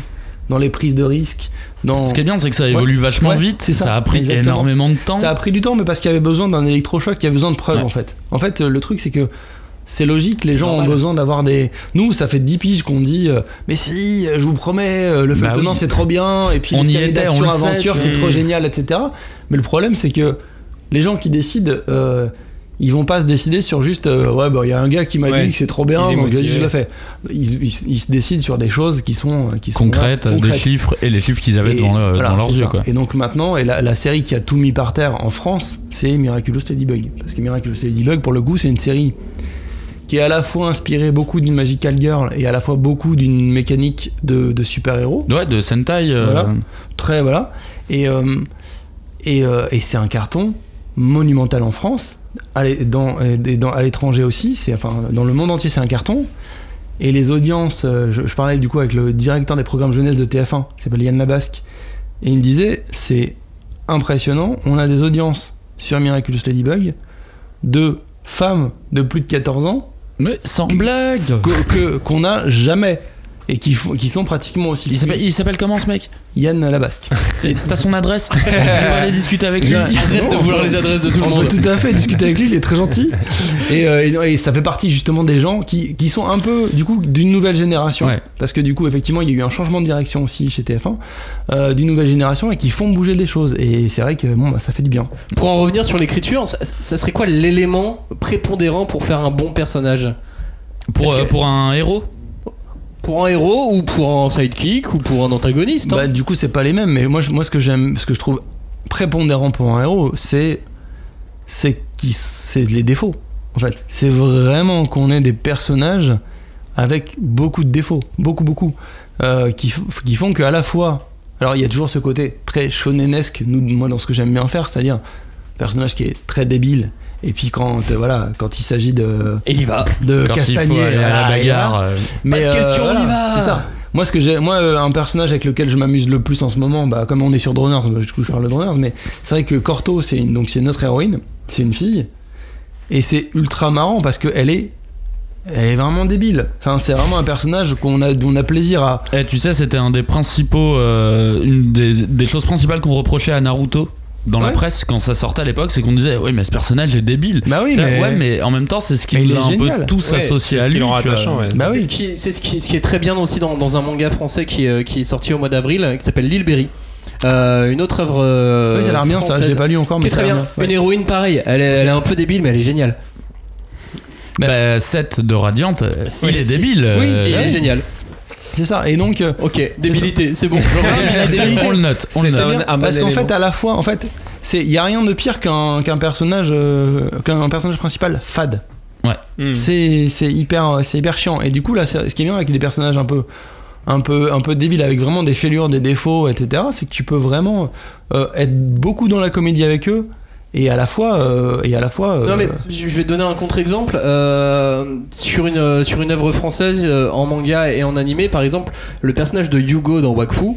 Dans les prises de risques, dans. Ce qui est bien, c'est que ça évolue vachement Ouais, vite. Ça, ça, a pris exactement. énormément de temps. Ça a pris du temps, mais parce qu'il y avait besoin d'un électrochoc, il y avait besoin de preuves Ouais. en fait. En fait, euh, le truc c'est que c'est logique, les gens normal. ont besoin d'avoir des. Nous, ça fait 10 piges qu'on dit, euh, mais si, euh, je vous promets, le Bah oui. c'est trop bien, et puis On les y était, on aventure tu c'est trop génial, etc. Mais le problème c'est que les gens qui décident, euh, ils vont pas se décider sur juste, euh, ouais, bah il y a un gars qui m'a Ouais. dit que c'est trop bien, donc motivé. je le fais. Ils, ils- ils se décident sur des choses qui sont, qui sont concrètes, des chiffres et les chiffres qu'ils avaient Et devant, le- voilà, dans leurs yeux. Quoi. Et donc maintenant, et la, la série qui a tout mis par terre en France, c'est Miraculous Ladybug. Parce que Miraculous Ladybug, pour le coup, c'est une série qui est à la fois inspirée beaucoup d'une Magical Girl et à la fois beaucoup d'une mécanique de, de super-héros. Ouais, de Sentai. euh, Voilà. Très, voilà. Et, euh, et, euh, et c'est un carton monumental en France, à dans, dans- à l'étranger aussi, c'est, enfin, dans le monde entier, c'est un carton. Et les audiences, euh, je, je parlais du coup avec le directeur des programmes jeunesse de TF1, qui s'appelle Yann Labasque, et il me disait, c'est impressionnant, on a des audiences sur Miraculous Ladybug de femmes de plus de 14 ans Mais sans blague qu'on n'a jamais. Et qui, font- qui sont pratiquement aussi. Il s'appelle- il s'appelle comment ce mec Yann Labasque. C'est- T'as son adresse On va aller discuter avec lui. Arrête de vouloir les adresses de tout le On monde. peut tout à fait discuter avec lui, il est très gentil. Et, euh, et- et ça fait partie justement des gens qui, qui sont un peu, du coup, d'une nouvelle génération. Ouais. Parce que du coup, effectivement, il y a eu un changement de direction aussi chez TF1, euh, d'une nouvelle génération et qui font bouger les choses. Et c'est vrai que bon, bah, ça fait du bien. Pour en revenir sur l'écriture, ça, ça serait quoi l'élément prépondérant pour faire un bon personnage? Pour, euh, que- pour un héros? Pour un héros ou pour un sidekick ou pour un antagoniste hein Bah, du coup, c'est pas les mêmes, mais moi, moi ce que j'aime, ce que je trouve prépondérant pour un héros, c'est c'est qui c'est les défauts. En fait, c'est vraiment qu'on ait des personnages avec beaucoup de défauts, beaucoup beaucoup, euh, qui, qui font qu'à la fois, alors il y a toujours ce côté très shonenesque, nous, moi dans ce que j'aime bien faire, c'est-à-dire personnage qui est très débile. Et puis quand euh, voilà, quand il s'agit de Et il y va. de Quand aller à la et là, bagarre. euh, mais Pas de question, on y va. C'est ça. Moi, ce que j'ai, moi, euh, un personnage avec lequel je m'amuse le plus en ce moment, bah, comme on est sur Droners, du coup, je parle de Droners, mais c'est vrai que Corto, c'est une, donc c'est notre héroïne, c'est une fille, et c'est ultra marrant parce que elle est, elle est vraiment débile. Enfin, c'est vraiment un personnage qu'on a, dont on a plaisir à. Eh, tu sais, c'était un des principaux, euh, une des, des choses principales qu'on reprochait à Naruto dans la presse quand ça sortait à l'époque, c'est qu'on disait, oui, mais ce personnage est débile. Bah oui, mais. Ouais, mais en même temps, c'est ce qui Mais nous a un génial. peu tous Ouais, associés c'est à ce qui lui. Bah c'est oui. ce qui, c'est ce qui, ce qui est très bien aussi dans, dans un manga français qui, est- qui est sorti au mois d'avril, euh, qui s'appelle L'île Berry. Euh, une autre œuvre euh, Oui, ça a l'air bien, ça. Je l'ai pas lu encore, mais très bien. bien. Une héroïne pareille, elle est, elle est un peu débile, mais elle est géniale. Bah, Seth de Radiante, euh, il est débile. Oui, euh, Et il est génial. C'est ça. Et donc. euh, Ok, débilité, c'est bon. on le note, on le note. bien, un- un bon parce qu'en fait, à la fois, en fait, c'est, il y a rien de pire qu'un, qu'un personnage, euh, qu'un personnage principal fade. Hmm. C'est c'est hyper, c'est hyper chiant. Et du coup, là, ce qui est bien avec des personnages un peu, un peu, un peu débiles, avec vraiment des fêlures, des défauts, etc., c'est que tu peux vraiment euh, être beaucoup dans la comédie avec eux et à la fois, euh, et à la fois. euh, Non mais je vais te donner un contre-exemple euh, sur une sur une œuvre française euh, en manga et en animé par exemple le personnage de Yugo dans Wakfu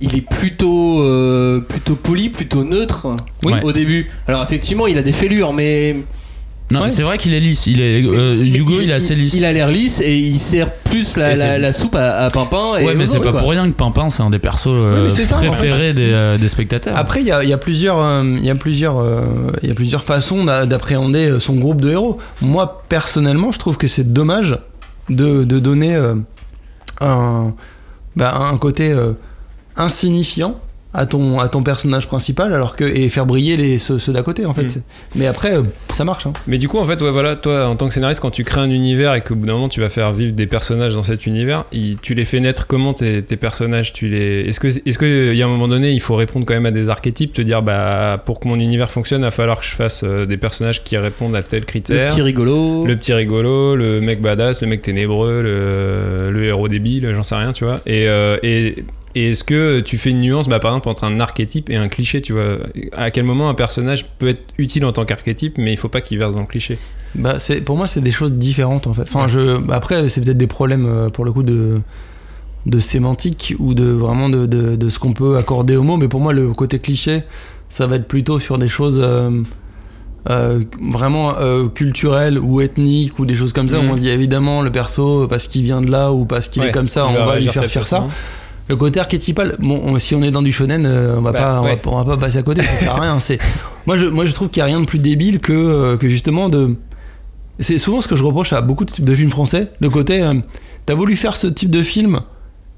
il est plutôt euh, plutôt poli plutôt neutre Oui. au début alors effectivement il a des fêlures mais Non, Ouais. c'est vrai qu'il est lisse. Il est, euh, Hugo, il, il est assez lisse. il a l'air lisse et il sert plus la, soupe à, à Pimpin et ouais, mais c'est pas quoi. pour rien que Pimpin, c'est un des persos euh, préférés des, euh, des spectateurs. Après, il y a, il y a plusieurs, euh, il y a plusieurs, euh, il y a plusieurs façons d'a- d'appréhender son groupe de héros. Moi, personnellement, je trouve que c'est dommage de, de donner euh, un, bah, un côté euh, insignifiant à ton, à ton personnage principal, alors que et faire briller les, ceux, ceux d'à côté, en fait. Mm. Mais après, euh, ça marche. Hein. Mais du coup, en fait, ouais, voilà, toi, en tant que scénariste, quand tu crées un univers et qu'au bout d'un moment tu vas faire vivre des personnages dans cet univers, tu les fais naître comment tes, tes personnages? Tu les Est-ce que, est-ce que, il y a un moment donné, il faut répondre quand même à des archétypes, te dire, bah, pour que mon univers fonctionne, il va falloir que je fasse euh, des personnages qui répondent à tel le critère. petit rigolo Le petit rigolo, le mec badass, le mec ténébreux, le, le héros débile, j'en sais rien, tu vois. Et, euh, et, et est-ce que tu fais une nuance, bah, par exemple, entre un archétype et un cliché, tu vois? À quel moment un personnage peut être utile en tant qu'archétype, mais il faut pas qu'il verse dans le cliché? Bah, c'est, pour moi, c'est des choses différentes, en fait. Enfin, je, après, c'est peut-être des problèmes, euh, pour le coup, de de sémantique ou de vraiment de, de, de ce qu'on peut accorder au mot mais pour moi le côté cliché ça va être plutôt sur des choses euh, euh, vraiment euh, culturelles ou ethniques ou des choses comme ça. Où on dit évidemment le perso parce qu'il vient de là ou parce qu'il Ouais, est comme ça on va lui faire faire ça. Le côté archétypal bon on- si on est dans du shonen euh, on va Bah, pas on va pas- on, va, pas passer à côté ça sert à rien. C'est moi je moi je trouve qu'il y a rien de plus débile que euh, que justement de c'est souvent ce que je reproche à beaucoup de types de films français le côté euh, t'as voulu faire ce type de film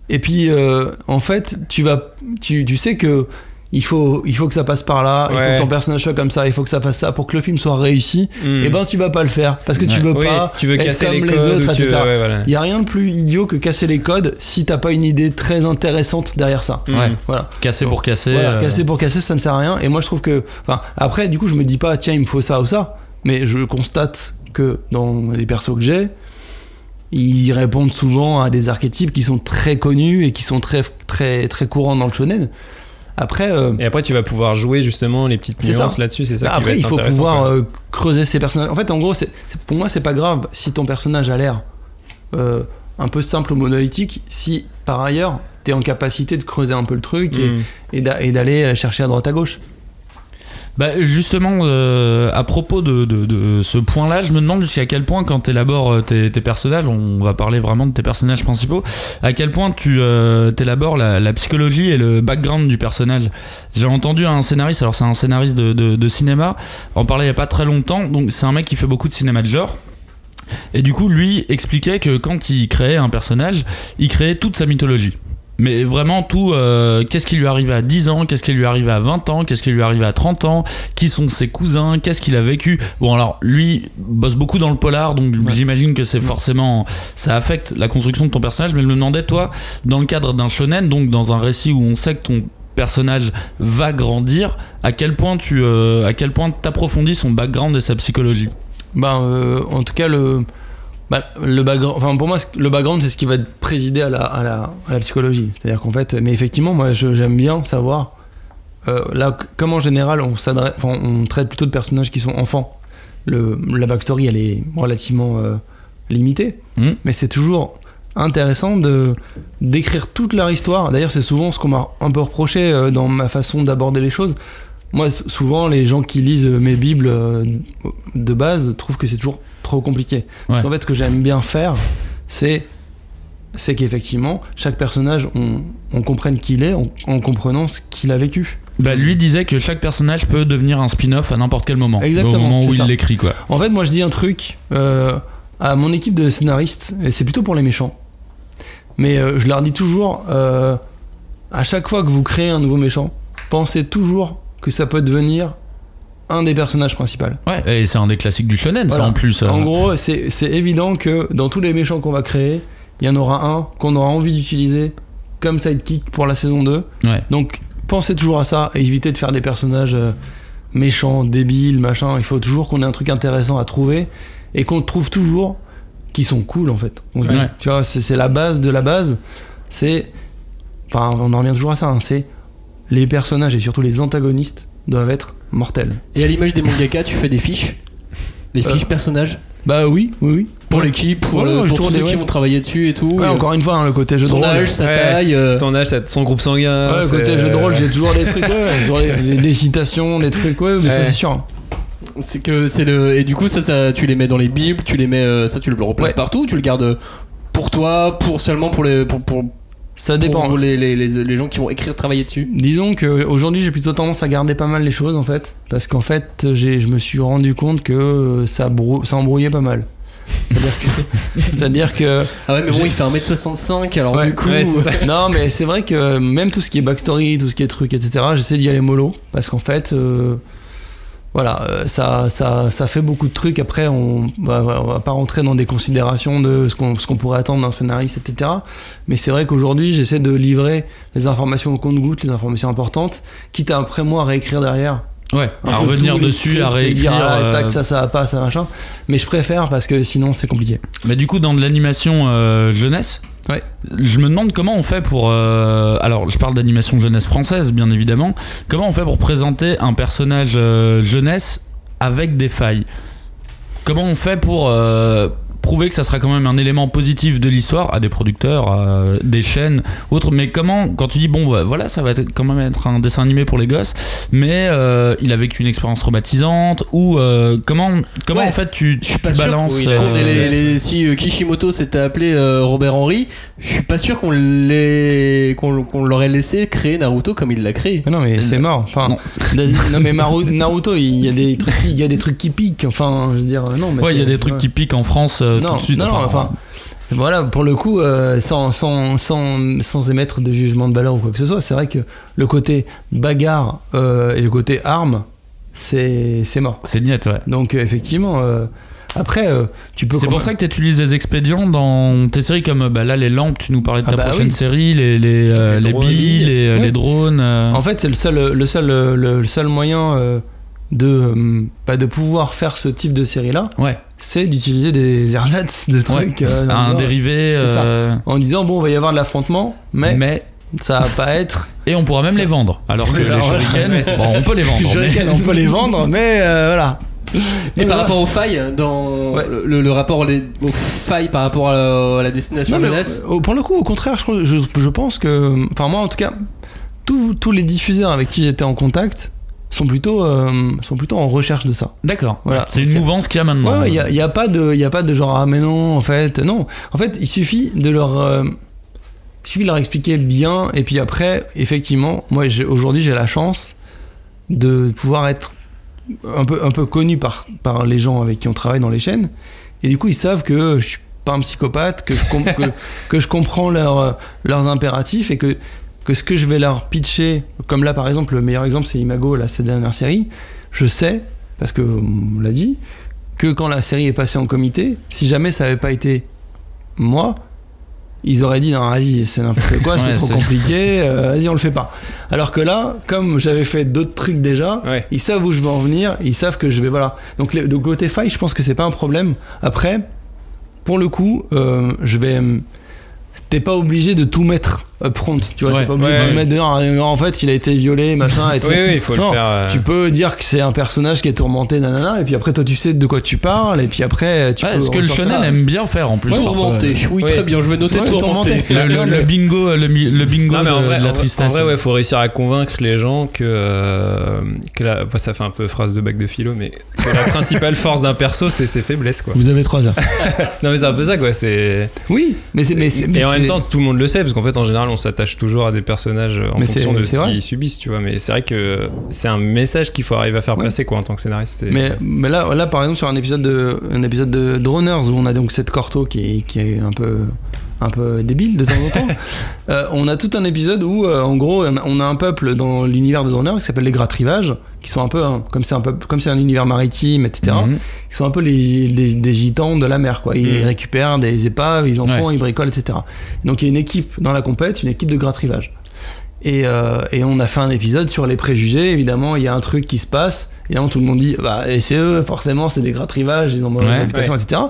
et puis euh, en fait tu vas tu, tu sais que il faut, il faut que ça passe par là, il faut que ton personnage soit comme ça, il faut que ça fasse ça pour que le film soit réussi. Hmm. Et ben tu vas pas le faire parce que tu Ouais. veux Oui, pas tu veux être casser comme les autres, veux- etc. ouais, voilà. Il y a rien de plus idiot que casser les codes si t'as pas une idée très intéressante derrière ça. Ouais. Voilà. Casser pour casser. Voilà, euh, casser pour casser, ça ne sert à rien. Et moi, je trouve que. Enfin, après, du coup, je me dis pas, tiens, il me faut ça ou ça. Mais je constate que dans les persos que j'ai, ils répondent souvent à des archétypes qui sont très connus et qui sont très, très, très courants dans le shonen. Après, euh, Et après, tu vas pouvoir jouer justement les petites nuances là-dessus, c'est ça va après il faut pouvoir euh, creuser ces personnages. En fait, en gros, pour moi, c'est pas grave si ton personnage a l'air euh, un peu simple ou monolithique, si par ailleurs, t'es en capacité de creuser un peu le truc et, Hmm. et d'aller chercher à droite à gauche. Bah justement, euh, à propos de, ce point-là, je me demande jusqu'à quel point quand tu élabores tes, tes personnages, on va parler vraiment de tes personnages principaux, à quel point tu euh, élabores la, psychologie et le background du personnage. J'ai entendu un scénariste, alors c'est un scénariste de, de- cinéma, en parler il y a pas très longtemps, donc c'est un mec qui fait beaucoup de cinéma de genre. Et du coup, lui expliquait que quand il créait un personnage, il créait toute sa mythologie. Mais vraiment tout, euh, qu'est-ce qui lui arrivait à 10 ans, qu'est-ce qui lui arrivait à 20 ans, qu'est-ce qui lui arrivait à 30 ans, qui sont ses cousins, qu'est-ce qu'il a vécu? Bon alors lui bosse beaucoup dans le polar, donc j'imagine que c'est forcément, ça affecte la construction de ton personnage, mais je me demandais toi, dans le cadre d'un shonen, donc dans un récit où on sait que ton personnage va grandir, à quel point tu, euh, à quel point t'approfondis son background et sa psychologie? Ben, euh, en tout cas, le, bah, le background, enfin pour moi, le background, c'est ce qui va présider à la, à la, à la psychologie. C'est-à-dire qu'en fait, mais effectivement, moi, j'aime bien savoir, euh, là, comme en général, on s'adresse, enfin, on traite plutôt de personnages qui sont enfants. Le, la backstory, elle est relativement euh, limitée, Mhm. mais c'est toujours intéressant de d'écrire toute leur histoire. D'ailleurs, c'est souvent ce qu'on m'a un peu reproché euh, dans ma façon d'aborder les choses. Moi, souvent, les gens qui lisent mes bibles de base trouvent que c'est toujours trop compliqué. Parce Ouais. qu'en fait, ce que j'aime bien faire, c'est c'est qu'effectivement, chaque personnage, on, on comprenne qui il est en, en comprenant ce qu'il a vécu. Bah, lui disait que chaque personnage peut devenir un spin-off à n'importe quel moment. Exactement, Au moment où il l'écrit, quoi. En fait, moi, je dis un truc euh, à mon équipe de scénaristes, et c'est plutôt pour les méchants. Mais euh, je leur dis toujours, euh, à chaque fois que vous créez un nouveau méchant, pensez toujours que ça peut devenir un des personnages principaux. Ouais, et c'est un des classiques du shonen, ça en plus. euh. En gros, c'est c'est évident que dans tous les méchants qu'on va créer, il y en aura un qu'on aura envie d'utiliser comme sidekick pour la saison 2. Ouais. Donc pensez toujours à ça et évitez de faire des personnages euh, méchants, débiles, machin. Il faut toujours qu'on ait un truc intéressant à trouver et qu'on trouve toujours qui sont cool en fait. On se dit, Ouais. tu vois, c'est c'est la base de la base. C'est. Enfin, on en revient toujours à ça. hein, c'est les personnages et surtout les antagonistes doivent être mortels. Et à l'image des mangaka, tu fais des fiches Les Euh, fiches personnages Bah oui, oui, oui. Pour l'équipe, pour, Ouais, le- je pour tous ceux des- qui vont travailler dessus et tout. Ouais, Euh, encore une fois, hein, le côté jeu de son rôle. âge, sa Euh, taille. euh, Son âge, sa- son groupe sanguin. Ouais, le côté jeu de rôle, j'ai toujours des trucs, ouais, toujours les, les- les citations, les trucs, ouais, mais ça c'est sûr. C'est que c'est le et du coup ça, ça tu les mets dans les bibles, tu les mets euh, ça tu le replaces Ouais. partout, tu le gardes pour toi, pour seulement pour les pour, pour, Ça dépend. pour les, les, les, les gens qui vont écrire travailler dessus. Disons que aujourd'hui j'ai plutôt tendance à garder pas mal les choses en fait, parce qu'en fait je me suis rendu compte que euh, ça, brou- ça embrouillait pas mal. C'est-à-dire que, Ah ouais mais bon il fait 1m65 alors Ouais, du coup ouais, ça. non mais c'est vrai que même tout ce qui est backstory, tout ce qui est truc, etc. J'essaie d'y aller mollo parce qu'en fait, euh, voilà, euh, ça, ça, ça fait beaucoup de trucs. Après, on, bah, on va pas rentrer dans des considérations de ce qu'on, ce qu'on pourrait attendre d'un scénariste, etc. Mais c'est vrai qu'aujourd'hui, j'essaie de livrer les informations au compte-gouttes, les informations importantes, quitte à après moi à réécrire derrière. Ouais, un à revenir dessus, à réécrire. dire, ah, euh, tac, ça, ça va pas, ça machin. Mais je préfère parce que sinon c'est compliqué. Mais du coup, dans de l'animation euh, jeunesse, Ouais. je me demande comment on fait pour. euh, alors, je parle d'animation jeunesse française, bien évidemment. Comment on fait pour présenter un personnage euh, jeunesse avec des failles? Comment on fait pour euh, prouver que ça sera quand même un élément positif de l'histoire à des producteurs, à des chaînes, autres Mais comment, quand tu dis, bon, bah, voilà, ça va être, quand même être un dessin animé pour les gosses, mais euh, il a vécu une expérience traumatisante, ou euh, comment, comment Ouais. en fait tu, tu sûr balances. euh, les- les- si euh, Kishimoto s'était appelé euh, Robert Henry, je suis pas sûr qu'on qu'on l'aurait laissé créer Naruto comme il l'a créé. Mais non, mais c'est mort. Enfin, non, non, mais Maru- Naruto, il y a des trucs, il y a des trucs qui piquent. Enfin, je veux dire, non. Mais Ouais, il y a des trucs ouais. qui piquent en France euh, non, tout de suite. Non, non, enfin, voilà, pour le coup, euh, sans, sans, sans, sans émettre de jugement de valeur ou quoi que ce soit, c'est vrai que le côté bagarre euh, et le côté arme, c'est c'est mort. c'est net, ouais. Donc, euh, effectivement, euh, après, euh, tu peux. C'est pour ça que tu utilises des expédients dans tes séries comme euh, bah, là les lampes, tu nous parlais de ta Ah bah prochaine oui. série, les, les, euh, Les billes, les, euh, Ouais. les drones. euh. En fait, c'est le seul, le seul, le, le seul moyen euh, de, euh, bah, de pouvoir faire ce type de série-là, Ouais, c'est d'utiliser des ersatz de trucs. euh, un dérivé. euh, en disant, bon, il va y avoir de l'affrontement, mais, mais... ça va pas être. Et on pourra même les vendre. Alors que les shurikens, bon, on peut les vendre. mais- on peut les vendre, mais euh, voilà. Et par voilà. rapport aux failles, dans Ouais. le, le rapport les- aux failles par rapport à la, à la destination Non, mais au- pour le coup, au contraire, je, je, je pense que. Enfin, moi, en tout cas, tous tous les diffuseurs avec qui j'étais en contact sont plutôt, euh, sont plutôt en recherche de ça. D'accord. Voilà. C'est une mouvance qu'il y a maintenant. Ouais, il n'y a, y a pas de, y a pas de genre ah mais non en fait non. En fait, il suffit de leur, euh, il suffit de leur expliquer bien et puis après, effectivement, moi aujourd'hui j'ai la chance de pouvoir être un peu, un peu connu par, par les gens avec qui on travaille dans les chaînes et du coup ils savent que je suis pas un psychopathe, que je, que, que je comprends leurs leurs impératifs et que que ce que je vais leur pitcher, comme là par exemple le meilleur exemple c'est Imago, là cette dernière série, je sais parce que on l'a dit que quand la série est passée en comité, si jamais ça avait pas été moi, ils auraient dit non vas-y c'est n'importe quoi, c'est trop compliqué, euh, vas-y on le fait pas. Alors que là, comme j'avais fait d'autres trucs déjà, Ouais. ils savent où je veux en venir, ils savent que je vais voilà. Donc le, le côté faille, je pense que c'est pas un problème. Après, pour le coup, euh, je vais t'es pas obligé de tout mettre upfront, tu vois, Ouais. t'es pas obligé Ouais, de ouais. mettre dedans. Ah, En fait, il a été violé, machin, et tout. Oui, oui, il faut Non, le faire. euh, Tu peux dire que c'est un personnage qui est tourmenté, nanana, et puis après toi tu sais de quoi tu parles, et puis après tu Ouais, peux. ce que le shonen aime bien faire en plus. Tourmenté. Oui, très bien, je vais noter Ouais, tourmenté. Le, le- le bingo, le, mi- le bingo Non, de, vrai, de la tristesse. En vrai, ouais, faut réussir à convaincre les gens que, euh, que la, bah, ça fait un peu phrase de bac de philo, mais que la principale force d'un perso, c'est ses faiblesses, quoi. Vous avez trois heures. Non, mais c'est un peu ça, quoi. C'est. Oui, mais c'est. Et en même temps, tout le monde le sait, parce qu'en fait, en général, on s'attache toujours à des personnages en Mais fonction de ce qu'ils subissent, tu vois. Mais c'est vrai que c'est un message qu'il faut arriver à faire Ouais. passer, quoi, en tant que scénariste. Mais, mais là, là, par exemple, sur un épisode de, un épisode de Droners où on a donc cette Corto qui est, qui est un peu, un peu débile de temps en temps, euh, on a tout un épisode où, euh, en gros, on a, un peuple dans l'univers de Droners qui s'appelle les Gratrivages, qui sont un peu, un- comme c'est un peu, comme c'est un univers maritime, etc. Mhm. Ils sont un peu les, les- des gitans de la mer, quoi. Ils Mhm. récupèrent des épaves, ils en Ouais. font, ils bricolent, etc. Donc il y a une équipe dans la compète, une équipe de Gratrivage. Et, euh, et on a fait un épisode sur les préjugés. Évidemment, il y a un truc qui se passe. Évidemment, tout le monde dit bah, et c'est eux, forcément, c'est des gratrivages, ils ont mauvaise Ouais, réputation, etc.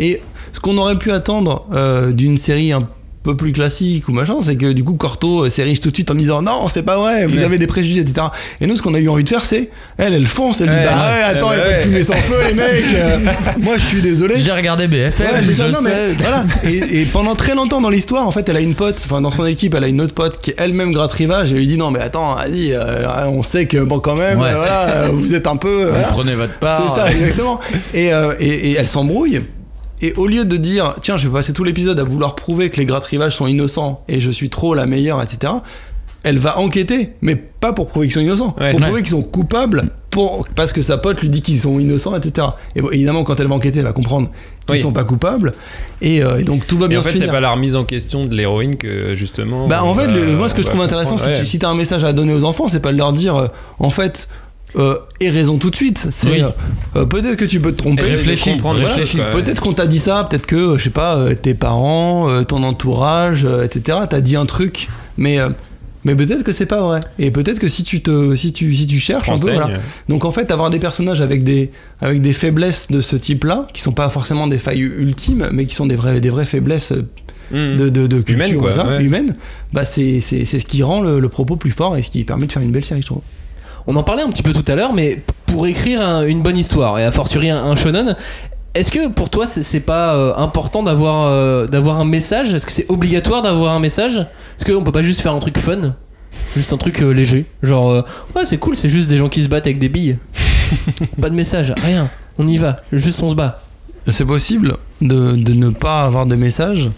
Et ce qu'on aurait pu attendre euh, d'une série un peu plus classique ou machin, c'est que du coup, Corto euh, s'érige tout de suite en disant non, c'est pas vrai, vous Ouais. avez des préjugés, etc. Et nous, ce qu'on a eu envie de faire, c'est elle, elle fonce, elle dit Ouais, bah ouais, ouais, attends, il ouais, y a pas de fumée sans feu, les mecs. euh, moi, je suis désolé. J'ai regardé BFM, c'est ça, je non, mais voilà. Et, et pendant très longtemps dans l'histoire, en fait, elle a une pote, enfin dans son équipe, elle a une autre pote qui est elle-même gratte rivage. Et lui dit non, mais attends, vas-y, euh, on sait que bon, quand même, voilà, vous êtes un peu. Vous voilà. prenez votre part. C'est ça, exactement. Et, euh, et, et elle s'embrouille. Et au lieu de dire, tiens, je vais passer tout l'épisode à vouloir prouver que les gratte rivages sont innocents et je suis trop la meilleure, etc., elle va enquêter, mais pas pour prouver qu'ils sont innocents, Ouais. pour Ouais. prouver qu'ils sont coupables, pour, parce que sa pote lui dit qu'ils sont innocents, etc. Et bon, évidemment, quand elle va enquêter, elle va comprendre qu'ils Oui. sont pas coupables. Et, euh, et donc tout va Et bien en se fait, c'est pas la remise en question de l'héroïne que justement. Bah en fait, va- le- moi ce que je trouve intéressant, si Ouais. tu si t'as un message à donner aux enfants, c'est pas de leur dire, euh, en fait, euh, aie raison tout de suite. C'est Oui. euh, peut-être que tu peux te tromper. Réfléchis, Voilà. Peut-être qu'on t'a dit ça, peut-être que, je sais pas, euh, tes parents, euh, ton entourage, etc. T'as dit un truc, mais mais peut-être que c'est pas vrai. Et peut-être que si tu te, si tu, si tu cherches un peu, voilà. Donc en fait, avoir des personnages avec des, avec des faiblesses de ce type-là, qui sont pas forcément des failles ultimes, mais qui sont des vraies, des vraies faiblesses Mhm. de, de, de culture, Humaine, quoi, ça, ouais. humaine, bah c'est, c'est, c'est ce qui rend le, le propos plus fort et ce qui permet de faire une belle série, je trouve. On en parlait un petit peu tout à l'heure, mais pour écrire un- une bonne histoire et a fortiori un, un shonen, est-ce que pour toi c'est pas euh, important d'avoir euh, d'avoir un message? Est-ce que c'est obligatoire d'avoir un message? Est-ce qu'on peut pas juste faire un truc fun? Juste un truc euh, léger Genre, euh, ouais, c'est cool, c'est juste des gens qui se battent avec des billes. pas de message, rien. On y va, juste on se bat. C'est possible de, de ne pas avoir de message,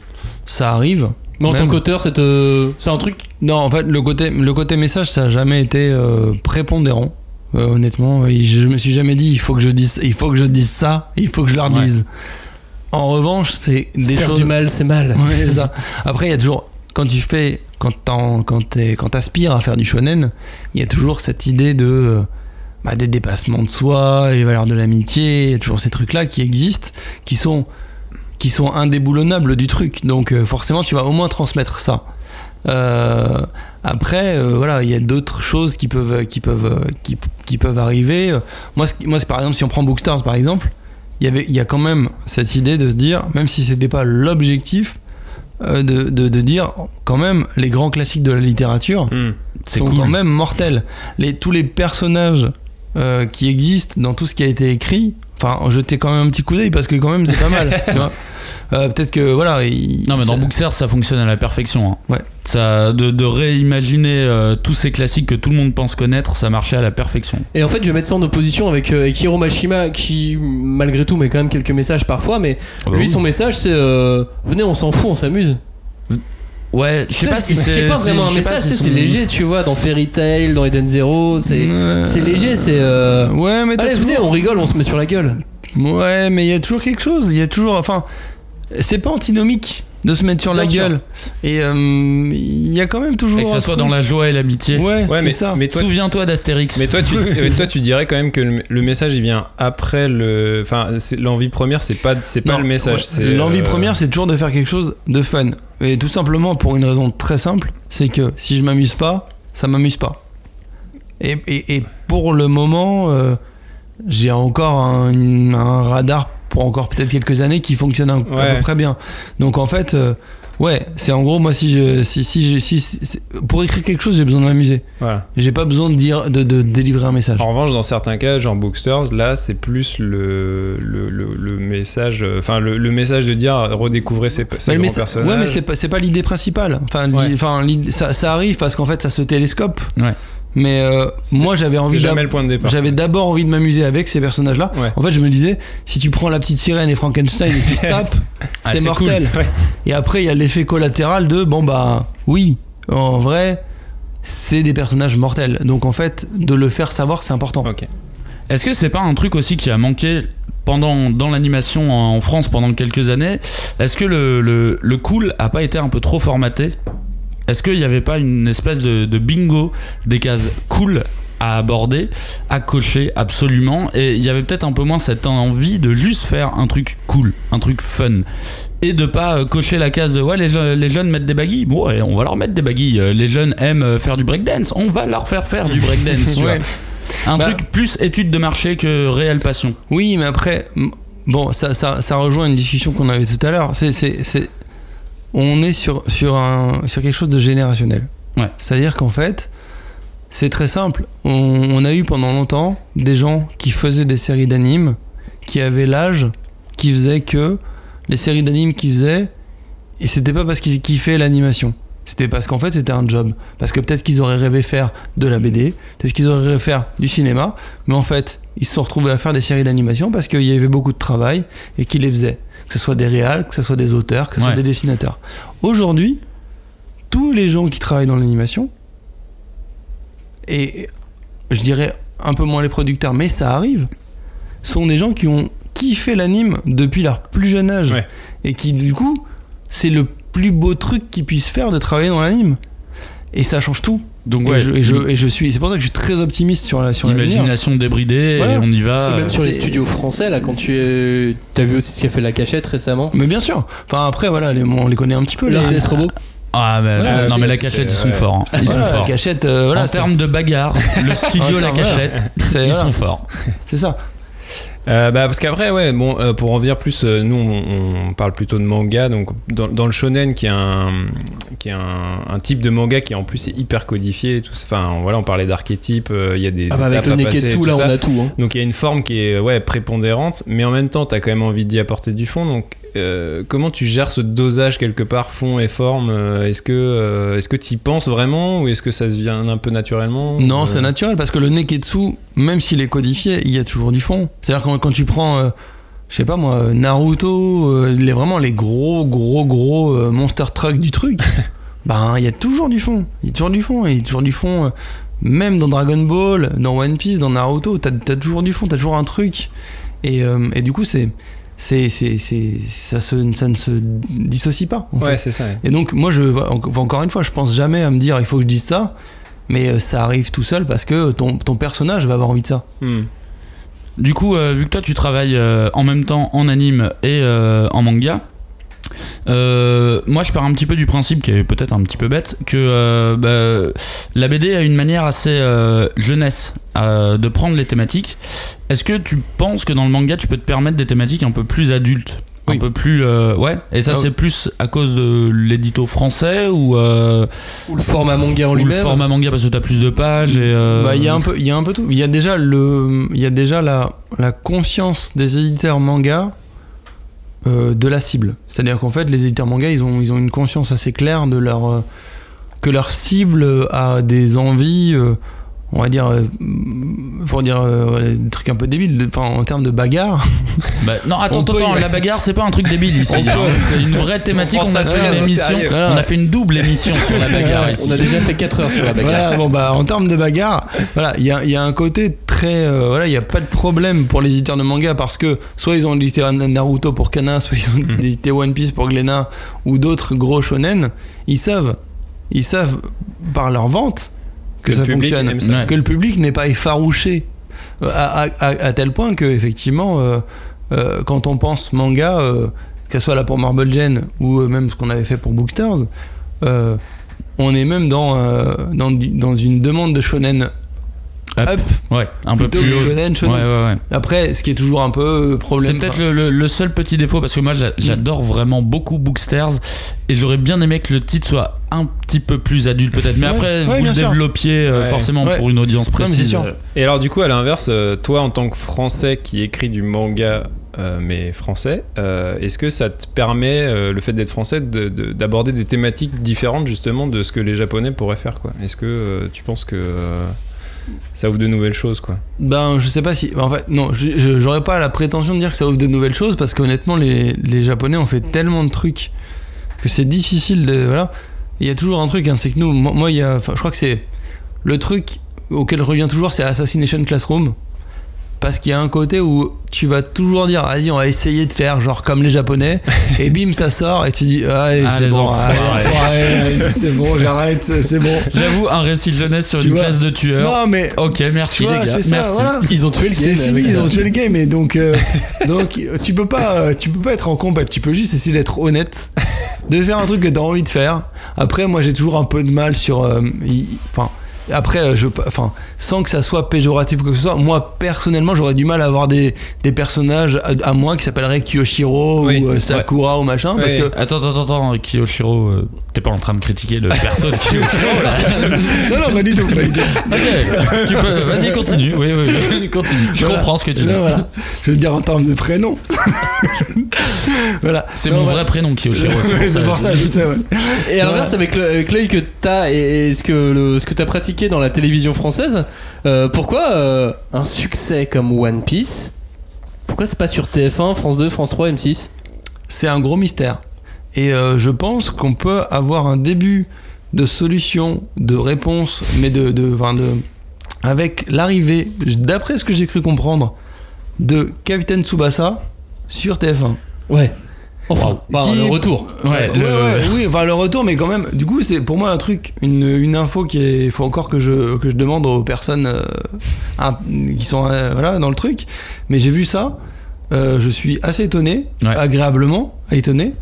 ça arrive. Mais en tant qu'auteur, c'est euh, c'est un truc. Non, en fait, le côté, le côté message, ça a jamais été euh, prépondérant. Euh, honnêtement, je me suis jamais dit il faut que je dise, il faut que je dise ça, il faut que je leur Ouais. dise. En revanche, c'est des faire choses. du mal, c'est mal. Ouais, c'est ça. Après, il y a toujours quand tu fais, quand t'aspires à faire du shonen, il y a toujours cette idée de bah, des dépassements de soi, les valeurs de l'amitié, il y a toujours ces trucs-là qui existent, qui sont qui sont indéboulonnables du truc. Donc euh, forcément, tu vas au moins transmettre ça. Euh, après, euh, voilà, il y a d'autres choses qui peuvent, qui peuvent, qui, qui peuvent arriver. Moi, moi, c'est par exemple, si on prend Bookstars par exemple, il y avait, il y a quand même cette idée de se dire, même si c'était pas l'objectif, euh, de, de, de dire quand même les grands classiques de la littérature. C'est sont cool. quand même mortels. Les, tous les personnages qui existent dans tout ce qui a été écrit, enfin, jetez quand même un petit coup d'œil parce que quand même c'est pas mal. tu vois. Euh, Peut-être que voilà. il- Non, mais dans Bookser, ça fonctionne à la perfection. hein. Ouais. Ça, de, de réimaginer euh, tous ces classiques que tout le monde pense connaître, ça marchait à la perfection. Et en fait, je vais mettre ça en opposition avec, euh, avec Hiro Mashima qui, malgré tout, met quand même quelques messages parfois. Mais Ah bah lui, oui. son message, c'est euh, Venez, on s'en fout, on s'amuse. Ouais, je sais pas si c'est. C'est pas vraiment un message, si c'est léger, tu vois, dans Fairy Tail, dans Eden Zero, c'est léger, c'est. euh, Ouais, mais Allez, venez, toujours- on rigole, on se met sur la gueule. Ouais, mais il y a toujours quelque chose. Il y a toujours. Enfin, c'est pas antinomique de se mettre sur Bien la sûr. gueule. Et euh, il y a quand même toujours. Et que ça soit dans la joie et l'amitié. Ouais, mais, ça. mais toi, Souviens-toi d'Astérix. mais toi, tu, mais toi, tu dirais quand même que le, le message il vient après le. Enfin, l'envie première, c'est pas, c'est pas Non, le message. ouais, L'envie euh, première, c'est toujours de faire quelque chose de fun. Et tout simplement pour une raison très simple, c'est que si je m'amuse pas, ça m'amuse pas. Et, et- et pour le moment, euh, j'ai encore un, un radar pour encore peut-être quelques années qui fonctionne un- à Ouais. peu près bien. Donc en fait, euh, ouais, c'est en gros moi si je si si je- si, si- pour écrire quelque chose, j'ai besoin de m'amuser. Voilà. J'ai pas besoin de dire de, de délivrer un message. En revanche, dans certains cas, genre Booksters, là, c'est plus le, le, le, le message, euh, enfin le, le message de dire redécouvrez ces, ces Ouais, grands mais c'est- personnages. ouais, mais c'est pas, c'est pas l'idée principale. Enfin, Ouais. ça, ça arrive parce qu'en fait, ça se télescope. Ouais. Mais euh, moi, j'avais envie C'est jamais d'ab- le point de départ. J'avais d'abord envie de m'amuser avec ces personnages-là. Ouais. En fait, je me disais, si tu prends la petite sirène et Frankenstein et qu'ils se tapent, Ah, c'est mortel. Et après, il y a l'effet collatéral de bon bah oui, en vrai, c'est des personnages mortels. Donc en fait, de le faire savoir, c'est important. Est-ce que c'est pas un truc aussi qui a manqué pendant dans l'animation en France pendant quelques années? Est-ce que le, le, le cool a pas été un peu trop formaté? Est-ce qu'il n'y avait pas une espèce de, de bingo des cases cool à aborder, à cocher absolument et il y avait peut-être un peu moins cette envie de juste faire un truc cool, un truc fun et de pas euh, cocher la case de ouais les, je- les jeunes mettent des baguilles bon ouais, on va leur mettre des baguilles Euh, les jeunes aiment euh, faire du breakdance on va leur faire faire du breakdance. Ouais. Un Bah- truc plus étude de marché que réelle passion. Oui, mais après, bon, ça, ça, ça rejoint une discussion qu'on avait tout à l'heure. C'est, c'est, c'est- on est sur, sur, un, sur quelque chose de générationnel. Ouais. C'est-à-dire qu'en fait, c'est très simple. On, on a eu pendant longtemps des gens qui faisaient des séries d'animes, qui avaient l'âge, qui faisait que les séries d'animes qu'ils faisaient, et c'était pas parce qu'ils kiffaient l'animation. C'était parce qu'en fait c'était un job. Parce que peut-être qu'ils auraient rêvé faire de la BD, peut-être qu'ils auraient rêvé faire du cinéma, mais en fait ils se sont retrouvés à faire des séries d'animation parce qu'il y avait beaucoup de travail et qu'ils les faisaient. Que ce soit des réals, que ce soit des auteurs, que ce soit des dessinateurs. Aujourd'hui, tous les gens qui travaillent dans l'animation, et je dirais un peu moins les producteurs, mais ça arrive, sont des gens qui ont kiffé l'anime depuis leur plus jeune âge. Ouais. Et qui, du coup, c'est le plus beau truc qu'ils puissent faire de travailler dans l'anime. Et ça change tout. Donc Et, ouais, je, et, je, et je suis, c'est pour ça que je suis très optimiste sur la sur imagination débridée Voilà. et on y va. Et même sur les studios français, là, quand tu es. T'as vu aussi ce qu'a fait la cachette récemment Mais bien sûr. Enfin après voilà, les- on les connaît un petit peu. les- L'RTS Robot Ah mais Ouais, non mais la cachette ils sont ouais. forts. hein. Ils sont Voilà, la forts. cachette, euh, voilà, en termes de bagarre, le studio la cachette, ils sont forts. c'est ça. Euh, bah, parce qu'après, ouais, bon, euh, pour en venir plus, euh, nous on, on parle plutôt de manga, donc dans, dans le shonen qui est un, qui est un, un type de manga qui en plus est hyper codifié, tout, enfin voilà, on parlait d'archétypes, euh, il y a des Ah bah avec le Neketsu, là, on ça. a tout. Hein. Donc il y a une forme qui est ouais prépondérante, mais en même temps, t'as quand même envie d'y apporter du fond. Donc euh, comment tu gères ce dosage quelque part fond et forme euh, Est-ce que euh, est-ce que t'y penses vraiment ou est-ce que ça se vient un peu naturellement Non, Euh, c'est naturel parce que le Neketsu, même s'il est codifié, il y a toujours du fond. C'est-à-dire quand, quand tu prends, je sais pas moi, Naruto, les, vraiment les gros, gros, gros monster truck du truc, ben il y a toujours du fond. Il y a toujours du fond. Et il y a toujours du fond. même dans Dragon Ball, dans One Piece, dans Naruto, t'as as toujours du fond, t'as toujours un truc. Et, euh, et du coup, c'est. C'est, c'est, c'est, ça, se, ça ne se dissocie pas. en fait. Ouais, c'est ça. ouais. Et donc, moi, je, en- encore une fois, je pense jamais à me dire il faut que je dise ça, mais euh, ça arrive tout seul parce que ton, ton personnage va avoir envie de ça. Hmm. Du coup, euh, vu que toi tu travailles euh, en même temps en anime et euh, en manga, euh, moi je pars un petit peu du principe, qui est peut-être un petit peu bête, que euh, bah, la BD a une manière assez euh, jeunesse euh, de prendre les thématiques. Est-ce que tu penses que dans le manga tu peux te permettre des thématiques un peu plus adultes? Un Oui. peu plus ouais et ça Ah c'est oui. plus à cause de l'édito français ou, Ou le format manga en ou le lui-même. format manga parce que t'as plus de pages et Bah, il y a un peu, il y a un peu tout. Il y a déjà le, il y a déjà la, la conscience des éditeurs manga euh, de la cible. C'est-à-dire qu'en fait, les éditeurs manga, ils ont, ils ont une conscience assez claire de leur euh, que leur cible a des envies, euh, on va dire, euh, pour dire euh, des trucs un peu débiles, enfin en termes de bagarre. Bah, non, attends, y- la bagarre, c'est pas un truc débile ici. Hein. C'est une vraie thématique. On, a fait une émission. Voilà. On a fait une double émission sur la bagarre ici. On a déjà fait 4 heures sur la bagarre. Voilà, bon bah en termes de bagarre, voilà, il y a, il y a un côté très, euh, voilà, il n'y a pas de problème pour les éditeurs de manga parce que soit ils ont édité Naruto pour Kana, soit ils ont édité One Piece pour Glénat ou d'autres gros shonen, ils savent, ils savent par leur vente que, Que ça fonctionne, ça. Que le public n'est pas effarouché euh, à, à- à- à tel point que effectivement, euh, euh, quand on pense manga, que ce soit là pour Marble Gen ou même ce qu'on avait fait pour Bookters, on est même dans, dans, dans une demande de shonen Up. up. Ouais, un peu plus shonen, shonen. Ouais, ouais, ouais. Après, ce qui est toujours un peu euh, problème. C'est peut-être le, le- le seul petit défaut parce que moi j'a- j'adore vraiment beaucoup Booksters et j'aurais bien aimé que le titre soit un petit peu plus adulte peut-être. Mais Ouais, après, ouais, vous le sûr. développiez euh, Ouais. forcément Ouais. pour une audience précise. sûr. Euh, Et alors du coup, à l'inverse, toi en tant que Français qui écrit du manga, euh, mais français, euh, est-ce que ça te permet, euh, le fait d'être français, de- de- d'aborder des thématiques différentes justement de ce que les Japonais pourraient faire quoi? Est-ce que euh, tu penses que euh, ça ouvre de nouvelles choses quoi Ben, je sais pas si. En fait, non, j'aurais pas la prétention de dire que ça ouvre de nouvelles choses parce qu'honnêtement, les, les Japonais ont fait tellement de trucs que c'est difficile de. Voilà. Il y a toujours un truc, hein, c'est que nous, moi, il y a. Je crois que c'est. Le truc auquel je reviens toujours, c'est Assassination Classroom. Parce qu'il y a un côté où tu vas toujours dire, vas-y, on va essayer de faire genre comme les Japonais, et bim, ça sort, et tu dis, ah, allez, Ah, c'est bon, c'est j'arrête, c'est bon. J'avoue, un récit de jeunesse sur Tu une vois. classe de tueurs. Non, mais Ok, merci vois, les gars. ça, merci. voilà. Ils ont tué le C'est game fini, ils ont tué le game et donc euh, donc tu peux pas euh, tu peux pas être en combat, tu peux juste essayer d'être honnête, de faire un truc que t'as envie de faire. Après moi j'ai toujours un peu de mal sur euh, enfin après euh, je enfin sans que ça soit péjoratif ou quoi que ce soit, moi personnellement j'aurais du mal à avoir des, des personnages à, à moi qui s'appelleraient Kiyoshiro Oui, ou euh, Sakura ou machin parce que Attends, attends, attends, Kiyoshiro, euh, t'es pas en train de critiquer le perso de Kiyoshiro là non non pas du tout. Ok, tu peux, vas-y, continue. Oui, oui, continue. Je Voilà. comprends ce que tu dis. Non, voilà. Je veux dire en termes de prénom. voilà. C'est mon vrai prénom, Kiyoshiro. C'est pour ça, je sais, ouais. Et à l'inverse, avec l'œil que t'as et, et ce que le, ce que t'as pratiqué dans la télévision française, euh, pourquoi euh, un succès comme One Piece Pourquoi c'est pas sur TF1, France 2, France 3, M6 C'est un gros mystère. Et euh, je pense qu'on peut avoir un début de solution, de réponse, mais de, de, enfin de avec l'arrivée, d'après ce que j'ai cru comprendre, de Capitaine Tsubasa sur TF1. Ouais. Enfin, enfin, Qui- le retour. Ouais, Ouais, le- ouais, oui, enfin le retour, mais quand même, du coup, c'est pour moi un truc, une, une info qui est. Il faut encore que je, que je demande aux personnes euh, un- qui sont euh, voilà, dans le truc. Mais j'ai vu ça, euh, je suis assez étonné, agréablement étonné.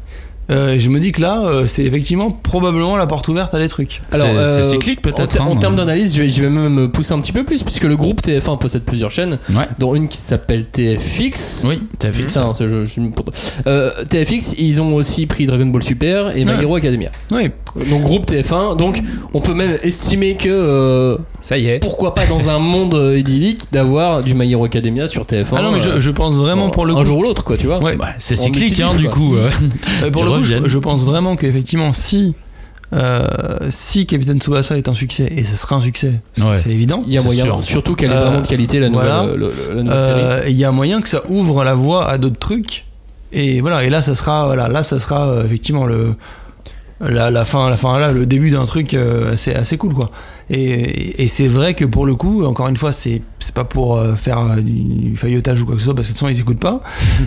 Euh, je me dis que là, euh, c'est effectivement probablement la porte ouverte à des trucs. C'est- c'est cyclique, peut-être, En, hein, en termes euh. d'analyse, je vais, je vais même pousser un petit peu plus, puisque le groupe TF1 possède plusieurs chaînes, Ouais. dont une qui s'appelle TFX. Oui, C'est ça, hein, c'est- je- je- Euh, TFX, ils ont aussi pris Dragon Ball Super et My Ouais. Hero Academia. Oui, Donc groupe TF1, donc on peut même estimer que euh, Ça y est. pourquoi pas dans un monde euh, idyllique d'avoir du My Hero Academia sur TF1. ah non, mais je, euh, je pense vraiment pour le un coup. jour ou l'autre quoi, tu vois. Ouais. Bah, c'est cyclique, hein, du quoi. coup. euh. Euh, pour le coup, je, reviennent. je pense vraiment qu'effectivement, si, euh, si Capitaine Tsubasa est un succès, et ce sera un succès, c'est Ouais. c'est évident, Il y a moyen, sûr. surtout qu'elle est Euh, vraiment de qualité la nouvelle, voilà. euh, le- le- la nouvelle série. Euh, il y a moyen que ça ouvre la voie à d'autres trucs. Et voilà, et là, ça sera, voilà, là, ça sera euh, effectivement le, la, la fin, la fin, là, le début d'un truc euh, assez, assez cool, quoi. Et, et c'est vrai que pour le coup, encore une fois, c'est, c'est pas pour euh, faire euh, du faillotage ou quoi que ce soit, parce que de toute façon, ils écoutent pas.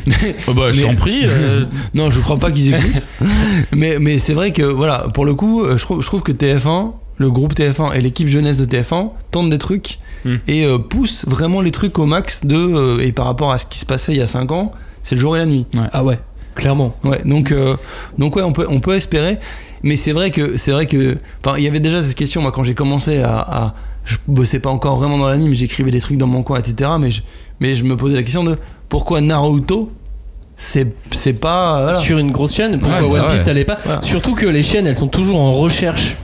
Oh, bah, je Mais- t'en prie. euh, non, je crois pas qu'ils écoutent. mais, mais c'est vrai que, voilà, pour le coup, je trouve, je trouve que TF1, le groupe TF1 et l'équipe jeunesse de TF1 tentent des trucs Hmm. et euh, poussent vraiment les trucs au max de. euh, et par rapport à ce qui se passait il y a 5 ans, c'est le jour et la nuit. Ah ouais, clairement. Ouais, donc, euh, donc ouais, on peut, on peut espérer. Mais c'est vrai que, c'est vrai que, enfin, il y avait déjà cette question, moi, quand j'ai commencé à, à- je bossais pas encore vraiment dans l'anime, j'écrivais des trucs dans mon coin, etc. Mais je, mais je me posais la question de pourquoi Naruto, c'est, c'est pas, voilà. Sur une grosse chaîne, pourquoi Ouais, One Piece ça l'est pas Voilà. Surtout que les chaînes elles sont toujours en recherche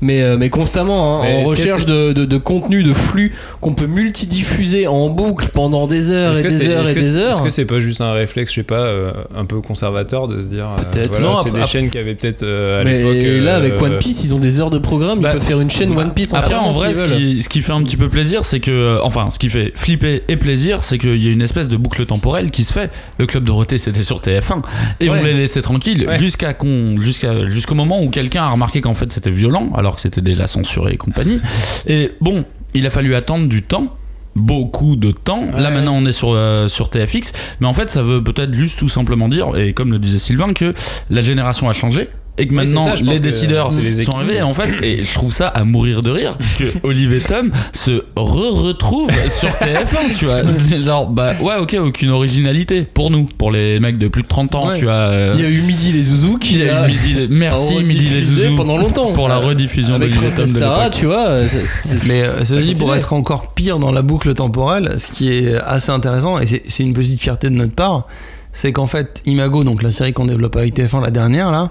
mais, euh, mais constamment, hein, Mais en recherche de, de, de contenu, de flux qu'on peut multidiffuser en boucle pendant des heures et des heures et des heures. est-ce que c'est pas juste un réflexe, je sais pas, euh, un peu conservateur de se dire. euh, Peut-être. voilà, Non, c'est après- des chaînes qui avaient peut-être euh, à mais l'époque. euh, là, avec One Piece, ils ont des heures de programme, Bah, ils peuvent faire une chaîne One Piece Après, en vrai, ce qui, ce qui fait un petit peu plaisir, c'est que. euh, Enfin, ce qui fait flipper et plaisir, c'est qu'il y a une espèce de boucle temporelle qui se fait. Le Club Dorothée, c'était sur TF1. Et Ouais. on les laissait tranquilles Ouais. jusqu'à qu'on, jusqu'à, jusqu'au moment où quelqu'un a remarqué qu'en fait c'était violent, alors que c'était déjà censuré et compagnie. Et bon, il a fallu attendre du temps. Beaucoup de temps. Là maintenant on est sur, euh, sur TFX, mais en fait ça veut peut-être juste tout simplement dire, et comme le disait Sylvain, que la génération a changé et que maintenant ça, les décideurs les sont arrivés et en fait et je trouve ça à mourir de rire que Olivier Tom se re-retrouve sur TF1 tu vois. C'est genre bah ouais ok aucune originalité pour nous pour les mecs de plus de 30 ans Ouais. tu vois euh, Il y a eu Midi les Zouzous qui il y a eu Midi les- merci Midi les Zouzous pendant longtemps. pour la Euh, rediffusion avec d'Olivier Tom de Sarah, tu vois. euh, Mais euh, ceci dit, pour être encore pire dans la boucle temporelle, ce qui est assez intéressant, et c'est c'est une petite fierté de notre part, c'est qu'en fait, Imago, donc la série qu'on développe avec TF1, la dernière, là,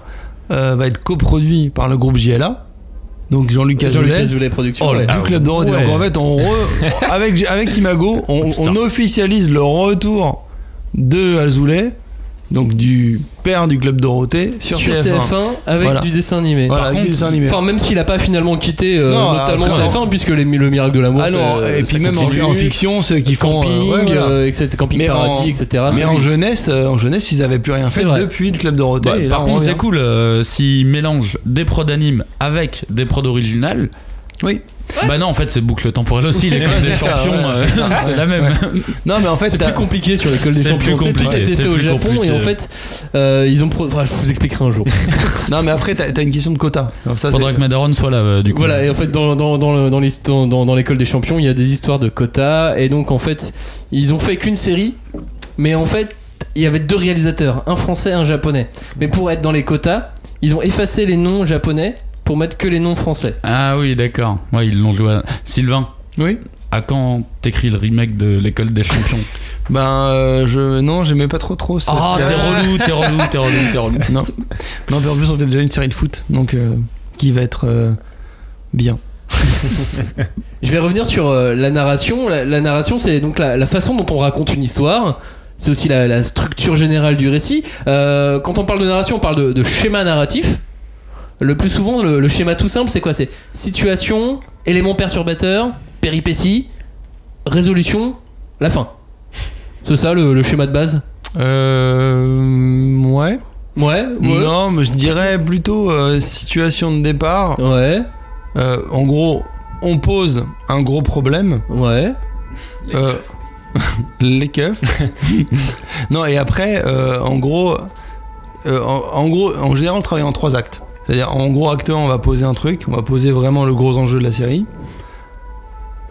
euh, va être coproduit par le groupe JLA. Donc Jean-Luc Jean-Luc Azoulay. Productions. Oh, ouais. du Club Dorothée. ouais. Donc en fait, on re- avec, avec Imago, on, on officialise le retour de Azoulay, donc du père du Club Dorothée, sur, sur, TF1. TF1 avec Voilà. du dessin animé. Voilà, Par avec contre. Enfin, même s'il a pas finalement quitté euh, Non, après, TF1, puisque les- le miracle de l'amour. Ah et puis ça même en, continue. en fiction, ceux qui font. euh, Camping, ouais, voilà. euh, etc., Camping Mais en- Paradis, etc. Mais en jeunesse, euh, en jeunesse, ils avaient plus rien fait depuis le club Dorothée. Bah, par on contre c'est cool euh, s'ils mélangent des prods d'anime avec des prods originales Oui. Bah non en fait c'est boucle temporelle aussi l'école des c'est ça, champions ouais. euh, c'est la même Non, mais en fait, C'est plus compliqué sur l'école des C'est champions. plus Tout a compliqué, été c'est fait au plus Japon compliqué. et en fait, euh, ils ont. pro- Enfin, je vous expliquerai un jour. non, mais après, t'as as une question de quota. Alors ça, faudra que Madaron soit là euh, du coup Voilà, et en fait, dans, dans, dans, l'école des champions, il y a des histoires de quotas. Et donc, en fait, ils ont fait qu'une série. Mais en fait, il y avait deux réalisateurs, un français et un japonais. Mais pour être dans les quotas, ils ont effacé les noms japonais pour mettre que les noms français. ah oui d'accord ouais ils l'ont joué à- Sylvain Oui. à quand t'écris le remake de l'école des champions? Ben, euh, je. Non, j'aimais pas trop trop. Ah, série. t'es relou, t'es relou, t'es relou, t'es relou. Non. Non, mais en plus, on fait déjà une série de foot. Donc, euh, qui va être euh, bien. Je vais revenir sur euh, la narration. La, la narration, c'est donc la, la façon dont on raconte une histoire. C'est aussi la, la structure générale du récit. Euh, quand on parle de narration, on parle de, de schéma narratif. Le plus souvent, le, le schéma tout simple, c'est quoi? C'est situation, élément perturbateur, péripétie, résolution, la fin. C'est ça le, le schéma de base? Euh. Ouais. Ouais, ouais. Non, mais je dirais plutôt euh, situation de départ. Ouais, Euh, en gros, on pose un gros problème. ouais. Euh, les keufs. non, et après, euh, en gros, euh, en, en gros, en général, on travaille en trois actes. C'est-à-dire, en gros, acte 1, on va poser un truc, on va poser vraiment le gros enjeu de la série.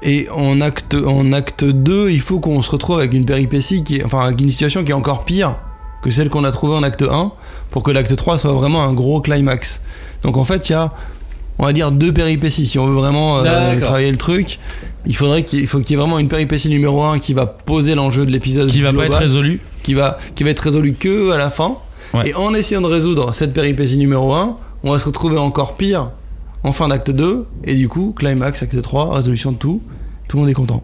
Et en acte, en acte 2, il faut qu'on se retrouve avec une péripétie, qui est, enfin, avec une situation qui est encore pire que celle qu'on a trouvée en acte 1, pour que l'acte 3 soit vraiment un gros climax. Donc en fait, il y a, on va dire, deux péripéties. Si on veut vraiment euh, travailler le truc, il faudrait qu'il il faut qu'il y ait vraiment une péripétie numéro 1 qui va poser l'enjeu de l'épisode. Qui va pas être résolu. qui va, qui va être résolu que à la fin. Ouais. Et en essayant de résoudre cette péripétie numéro 1, on va se retrouver encore pire en fin d'acte 2. Et du coup, climax, acte 3, résolution de tout. Tout le monde est content.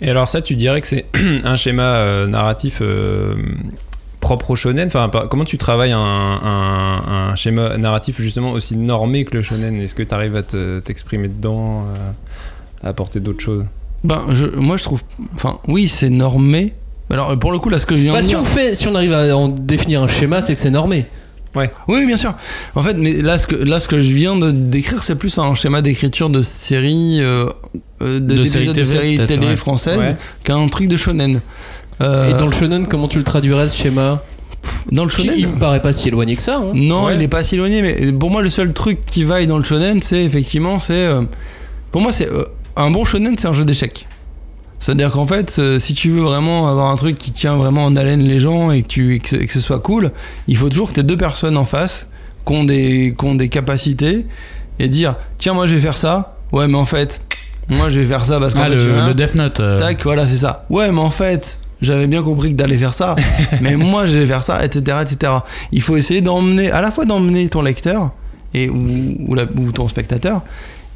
Et alors ça, tu dirais que c'est un schéma euh, narratif euh, propre au shonen? Enfin, par- comment tu travailles un, un- un schéma narratif justement aussi normé que le shonen? Est-ce que tu arrives à te- t'exprimer dedans, euh, à apporter d'autres choses? Ben, je, moi je trouve. Enfin, oui, c'est normé. Alors, pour le coup, là, ce que je viens Bah, de si dire. on fait, si on arrive à en définir un schéma, c'est que c'est normé. Oui, bien sûr. En fait, mais là, ce que, là, ce que je viens de décrire, c'est plus un schéma d'écriture de série, euh, euh, De série de série télé ouais. française Ouais. qu'un truc de shonen. Euh, Et dans le shonen, comment tu le traduirais ce schéma? Dans le shonen, Il me paraît pas si éloigné que ça. hein. Non, Ouais. il est pas si éloigné, mais pour moi, le seul truc qui vaille dans le shonen, c'est effectivement, c'est. euh, pour moi, c'est. euh, un bon shonen, c'est un jeu d'échecs. C'est-à-dire qu'en fait, euh, si tu veux vraiment avoir un truc qui tient vraiment en haleine les gens et que, tu, et que, et que ce soit cool, il faut toujours que tu aies deux personnes en face qui ont des, qui ont des capacités et dire tiens, moi je vais faire ça. Ouais, mais en fait, moi je vais faire ça parce qu'en Ah, le, le Death Note. euh, Tac, voilà, c'est ça. Ouais, mais en fait, j'avais bien compris que d'aller faire ça, mais moi, je vais faire ça, etc., etc. Il faut essayer d'emmener, à la fois d'emmener ton lecteur et ou, ou, la- ou ton spectateur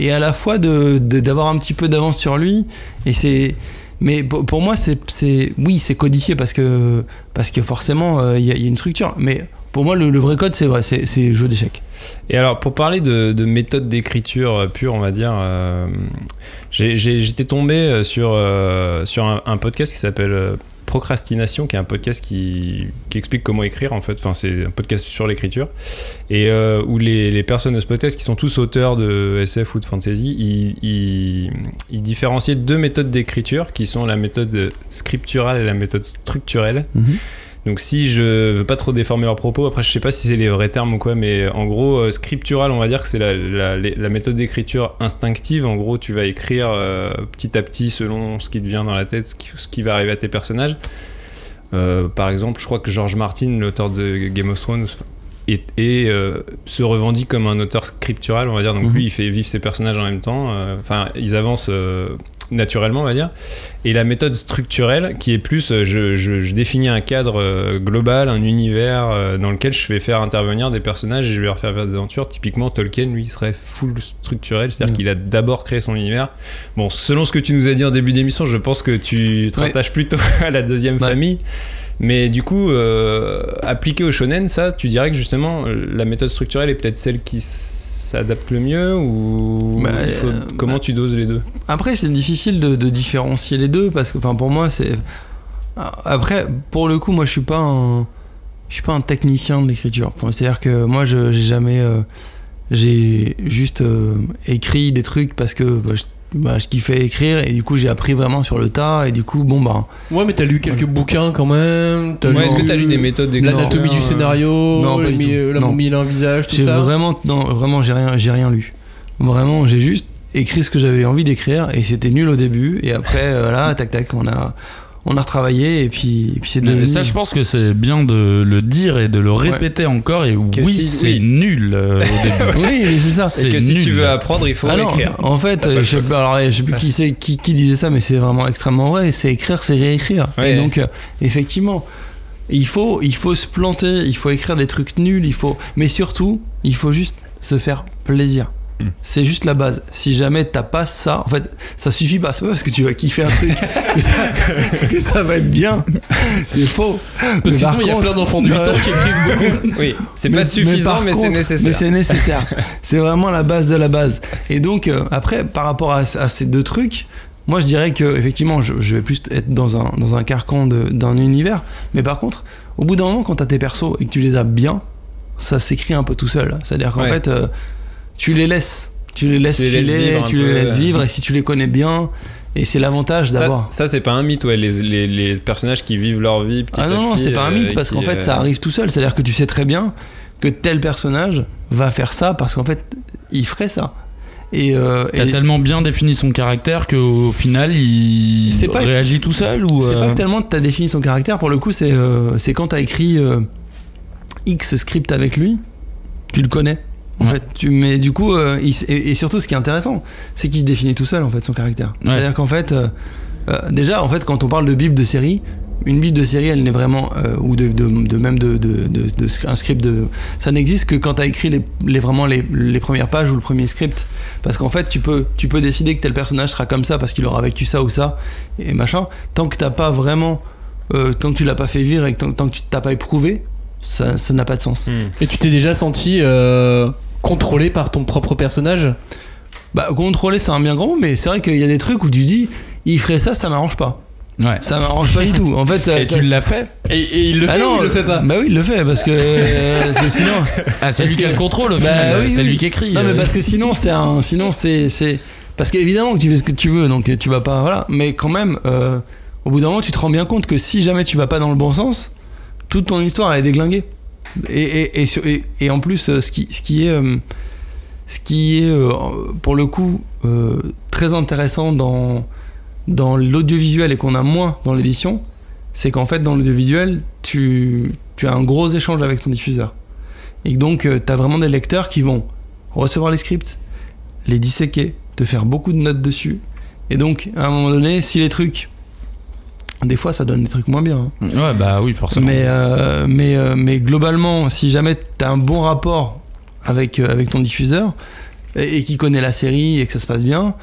et à la fois de d'avoir un petit peu d'avance sur lui. Et c'est mais pour, moi c'est c'est oui c'est codifié parce que parce que forcément euh, il y, y a une structure. Mais pour moi le, le vrai code c'est vrai c'est jeu d'échecs Et alors, pour parler de, de méthode d'écriture euh, pure, on va dire, euh, j'étais tombé euh, sur, euh, sur un, un podcast qui s'appelle Procrastination, qui est un podcast qui, qui explique comment écrire, en fait. Enfin, c'est un podcast sur l'écriture. Et euh, où les, les personnes de ce podcast, qui sont tous auteurs de SF ou de fantasy, ils, ils, ils différenciaient deux méthodes d'écriture, qui sont la méthode scripturale et la méthode structurelle. Donc si je veux pas trop déformer leurs propos, après je sais pas si c'est les vrais termes ou quoi, mais en gros euh, scriptural on va dire que c'est la, la- la méthode d'écriture instinctive. En gros tu vas écrire euh, petit à petit selon ce qui te vient dans la tête, ce qui, ce qui va arriver à tes personnages. Euh, par exemple, je crois que George Martin, l'auteur de Game of Thrones, est, est, euh, se revendique comme un auteur scriptural, on va dire. Donc Mhm. lui, il fait vivre ses personnages en même temps. euh, Enfin, ils avancent euh, naturellement, on va dire. Et la méthode structurelle, qui est plus, euh, je, je- je définis un cadre euh, global, un univers euh, dans lequel je vais faire intervenir des personnages et je vais leur faire faire des aventures. Typiquement, Tolkien, lui, serait full structurel, c'est-à-dire Mhm. qu'il a d'abord créé son univers. Bon, selon ce que tu nous as dit en début d'émission, je pense que tu te Ouais. rattaches plutôt à la deuxième Ouais. famille. Mais du coup, euh, appliqué au shonen, ça, tu dirais que justement, la méthode structurelle est peut-être celle qui s'adapte le mieux ou Bah, faut- euh, comment tu doses les deux? Après, c'est difficile de, de différencier les deux parce que, enfin, pour moi, c'est. Après, pour le coup, moi, je suis pas un, je suis pas un technicien de l'écriture. C'est-à-dire que moi, je j'ai jamais, euh, j'ai juste euh, écrit des trucs parce que bah, je, bah, je kiffais écrire et du coup, j'ai appris vraiment sur le tas et du coup, bon bah. Ouais, mais t'as lu quelques bouquins quand même. t'as Ouais, Est-ce que lu tu as lu des méthodes L'anatomie du euh, scénario, Non, pas du tout. la Non. momie et un visage, tout J'ai ça. vraiment, non, vraiment, j'ai rien, j'ai rien lu. Vraiment, j'ai juste écrit ce que j'avais envie d'écrire et c'était nul au début et après, euh, là, tac tac, on a, on a retravaillé et puis, et puis c'est Mais devenu. ça, je pense que c'est bien de le dire et de le répéter encore. Et Que oui, si- c'est oui. nul euh, au début. Oui, c'est ça. C'est Et que si tu veux apprendre, il faut Ah écrire. en fait, euh, je sais, pas- alors, je sais plus qui, c'est, qui, qui disait ça, mais c'est vraiment extrêmement vrai. C'est écrire, c'est réécrire. Ouais. Et donc, euh, effectivement, il faut, il faut se planter, il faut écrire des trucs nuls, il faut, mais surtout, il faut juste se faire plaisir. Hmm. C'est juste la base. Si jamais t'as pas ça, en fait, ça suffit pas. C'est pas parce que tu vas kiffer un truc que, ça, que ça va être bien. C'est faux. Parce Mais que par sinon, il y a plein d'enfants de 8 ans qui écrivent beaucoup. Oui, c'est pas mais suffisant, par mais, c'est nécessaire. Mais c'est nécessaire. c'est vraiment la base de la base. Et donc, euh, après, par rapport à, à ces deux trucs, moi je dirais que effectivement, je, je vais plus être dans un, dans un carcan d'un univers. Mais par contre, au bout d'un moment, quand t'as tes persos et que tu les as bien, ça s'écrit un peu tout seul. C'est-à-dire qu'en Ouais. fait, euh, tu les laisses. Tu les laisses Tu les laisses filer, vivre tu peu, les laisses ouais. vivre, et si tu les connais bien, et c'est l'avantage Ça, d'avoir. ça, c'est pas un mythe, ouais. Les, les, les personnages qui vivent leur vie petit Ah à non, non, c'est pas un euh, mythe, parce qui, qu'en fait, euh, ça arrive tout seul. C'est-à-dire que tu sais très bien que tel personnage va faire ça parce qu'en fait, il ferait ça. Et, euh, T'as et tellement bien défini son caractère qu'au final, il C'est pas- réagit tout seul ou c'est euh, pas que tellement que t'as défini son caractère, pour le coup, c'est euh, c'est quand t'as écrit euh, X script avec lui, tu le connais. En Ouais. fait, tu, mais du coup, euh, il et, et surtout, ce qui est intéressant, c'est qu'il se définit tout seul, en fait, son caractère. Ouais. C'est-à-dire qu'en fait, euh, euh, déjà, en fait, quand on parle de bible de série, une bible de série, elle n'est vraiment, euh, ou de, de, de même de, de, de, de sc- un script de, ça n'existe que quand t'as écrit les, les vraiment les, les premières pages ou le premier script, parce qu'en fait, tu peux, tu peux décider que tel personnage sera comme ça parce qu'il aura vécu ça ou ça et machin. Tant que t'as pas vraiment, euh, tant que tu l'as pas fait vivre et que tant, tant que tu t'as pas éprouvé, ça, ça n'a pas de sens. hmm. Et tu t'es déjà senti euh, contrôlé par ton propre personnage Bah, contrôler, c'est un bien grand mot, mais c'est vrai qu'il y a des trucs où tu dis, il ferait ça, ça m'arrange pas. Ouais. Ça m'arrange pas du tout. En fait, Et ça- tu l'as fait et, et il le fait Ah non, ou il le fait pas? Bah oui, il le fait parce que, euh, parce que sinon. Ah, c'est Parce lui qui a le contrôle au Bah final. oui, c'est oui. lui qui écrit. Non, mais euh. parce que sinon, c'est un. Sinon, c'est. c'est- Parce qu'évidemment que tu fais ce que tu veux, donc tu vas pas. Voilà. Mais quand même, euh, au bout d'un moment, tu te rends bien compte que si jamais tu vas pas dans le bon sens, toute ton histoire, elle est déglinguée. Et, et, et, en plus, euh, ce qui, ce qui est. euh, ce qui est, euh, pour le coup, très intéressant dans, dans l'audiovisuel et qu'on a moins dans l'édition, c'est qu'en fait, dans l'audiovisuel, tu, tu as un gros échange avec ton diffuseur. Et donc, tu as vraiment des lecteurs qui vont recevoir les scripts, les disséquer, te faire beaucoup de notes dessus. Et donc, à un moment donné, si les trucs. Des fois, ça donne des trucs moins bien. hein. Ouais, bah oui, forcément. Mais, euh, mais, euh, mais globalement, si jamais tu as un bon rapport avec, euh, avec ton diffuseur et, et qui connaît la série et que ça se passe bien,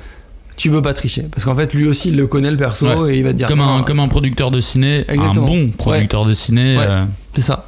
tu peux pas tricher. Parce qu'en fait, lui aussi, il le connaît le perso Ouais. et il va te dire Comme un, comme un producteur de ciné, Exactement. un bon producteur de ciné. Ouais. euh, c'est ça.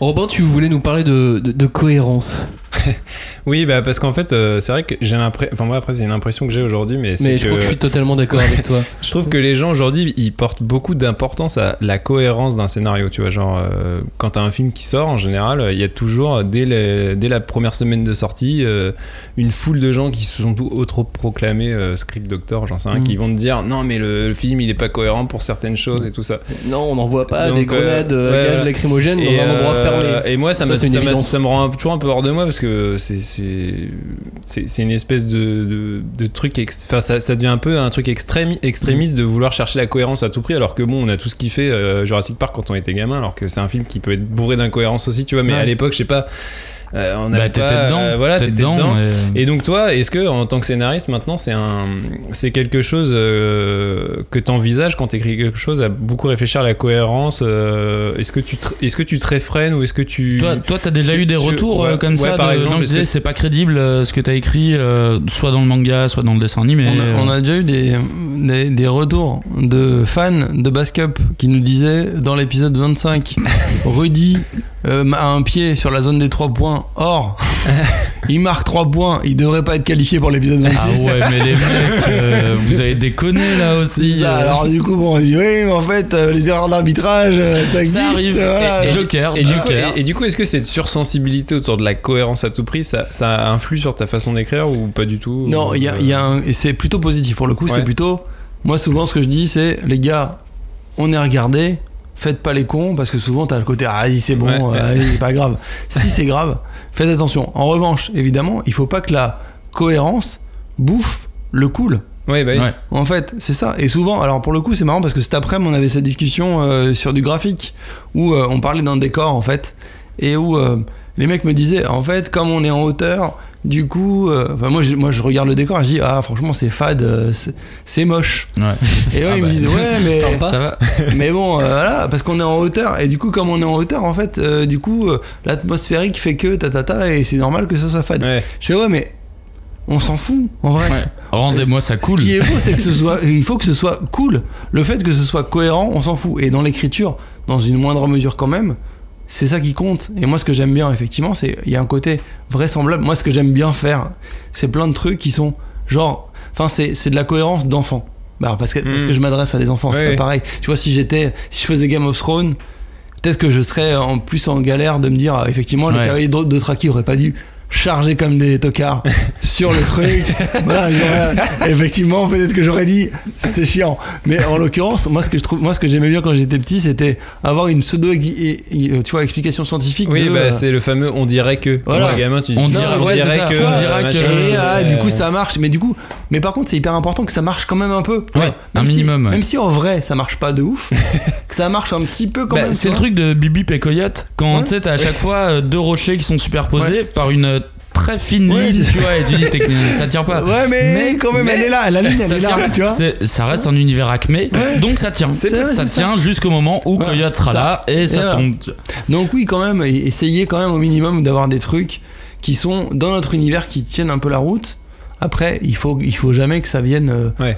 Robin, tu voulais nous parler de, de- de cohérence. Oui, bah parce qu'en fait, euh, c'est vrai que j'ai l'impression. Enfin, moi, après, c'est une impression que j'ai aujourd'hui, mais c'est Mais que. je crois que je suis totalement d'accord avec toi. Je trouve que les gens aujourd'hui, ils portent beaucoup d'importance à la cohérence d'un scénario. Tu vois, genre, euh, quand t'as un film qui sort, en général, il y a toujours, dès, les- dès la première semaine de sortie, euh, une foule de gens qui se sont autoproclamés euh, script doctor, j'en sais rien, Mm. qui vont te dire non, mais le, le film, il est pas cohérent pour certaines choses et tout ça. Non, on n'envoie pas Donc, des grenades ouais, gaz ouais. lacrymogènes dans un endroit fermé. Et moi, ça, Ça, me, ça, ça me rend toujours un peu hors de moi parce que c'est une espèce de, de, de truc. Enfin, ça, ça devient un peu un truc extrême, extrémiste de vouloir chercher la cohérence à tout prix. Alors que bon, on a tous kiffé euh, Jurassic Park quand on était gamin. Alors que c'est un film qui peut être bourré d'incohérences aussi, tu vois. Mais Ouais. à l'époque, je sais pas. Euh, on bah, avait t'étais pas, dedans. euh, voilà, t'étais dedans. et- Et donc toi, est-ce que en tant que scénariste maintenant, c'est un, c'est quelque chose euh, que t'envisages quand t'écris quelque chose à beaucoup réfléchir à la cohérence. euh, est-ce que tu, te- est-ce que tu te réfrènes ou est-ce que tu Toi, toi, t'as déjà tu- eu des tu- retours ouais, euh, comme ouais, ça par de exemple, gens qui est-ce que- disaient c'est pas crédible euh, ce que t'as écrit, euh, soit dans le manga, soit dans le dessin animé. On a, euh, on a déjà eu des, des, des retours de fans de Bascup qui nous disaient dans l'épisode 25 Rudy euh, a un pied sur la zone des 3 points. Or, il marque 3 points. Il devrait pas être qualifié pour l'épisode 26. Ah ouais, mais les mecs, euh, vous avez déconné là aussi. Ça. euh. Alors, du coup, bon, on dit oui, mais en fait, euh, les erreurs d'arbitrage, euh, ça existe. arrive. voilà. Et- et- Joker, Et du, coup, Joker. et, et du coup, est-ce que cette sursensibilité autour de la cohérence à tout prix, ça, ça influe sur ta façon d'écrire ou pas du tout Non, il y a, il y a c'est plutôt positif pour le coup. Ouais. C'est plutôt. Moi, souvent, ce que je dis, c'est les gars, on est regardé. Faites pas les cons parce que souvent t'as le côté ah vas-y c'est bon Ouais. euh, c'est pas grave si c'est grave faites attention en revanche évidemment il faut pas que la cohérence bouffe le cool Ouais, bah oui. Ouais. en fait, c'est ça. Et souvent, alors pour le coup, c'est marrant parce que cet après-midi, on avait cette discussion euh, sur du graphique où euh, on parlait d'un décor en fait, et où euh, les mecs me disaient, en fait, comme on est en hauteur, du coup, euh, enfin moi, je, moi je regarde le décor et je dis, ah franchement, c'est fade, euh, c'est- c'est moche. Ouais. Et eux, Ah ils me bah. disaient, ouais, mais Sympa. Ça va. mais bon, euh, voilà, parce qu'on est en hauteur, et du coup, comme on est en hauteur, en fait, euh, du coup, euh, l'atmosphérique fait que ta ta ta, et c'est normal que ça soit fade. Ouais. Je fais, ouais, mais on s'en fout, en vrai. Ouais. Rendez-moi ça cool. Ce qui est beau, c'est que ce soit, il faut que ce soit cool. Le fait que ce soit cohérent, on s'en fout. Et dans l'écriture, dans une moindre mesure quand même, c'est ça qui compte. Et moi, ce que j'aime bien, effectivement, c'est il y a un côté vraisemblable. Moi, ce que j'aime bien faire, c'est plein de trucs qui sont genre, enfin, c'est c'est de la cohérence d'enfant. Bah, parce que parce Mm. que je m'adresse à des enfants, c'est pas pareil. Tu vois, si j'étais, si je faisais Game of Thrones. Peut-être que je serais en plus en galère de me dire, ah, effectivement, Ouais. cavaliers de, de Traki auraient pas dû charger comme des tocards sur le truc. voilà, effectivement, peut-être que j'aurais dit c'est chiant. Mais en l'occurrence, moi ce que je trouve, moi ce que j'aimais bien quand j'étais petit, c'était avoir une pseudo, tu vois, explication scientifique. Oui, de, bah, euh, c'est le fameux on dirait que. Voilà. Quand gamin, tu dis On non, on ouais, dirait que. On dirait machin, et, ah, euh, du coup ça marche, mais du coup, mais par contre c'est hyper important que ça marche quand même un peu. Ouais, Même un si- minimum, ouais. Même si en vrai ça marche pas de ouf, que ça marche un petit peu quand Bah, même. c'est le truc de Bibi et Coyote quand Ouais. tu sais t'as à chaque fois euh, deux rochers qui sont superposés par une euh, très fine Ouais, ligne tu vois et tu dis ça tient pas Ouais, mais, quand même, mais elle est là, la ligne, ça elle est là, tient. tu vois. Ça reste un univers acmé donc ça tient ça tient jusqu'au moment où Voilà, Coyote sera ça. là et ça voilà. tombe Donc oui, quand même, e- essayez quand même au minimum d'avoir des trucs qui sont dans notre univers qui tiennent un peu la route. Après, il faut, il faut jamais que ça vienne. euh,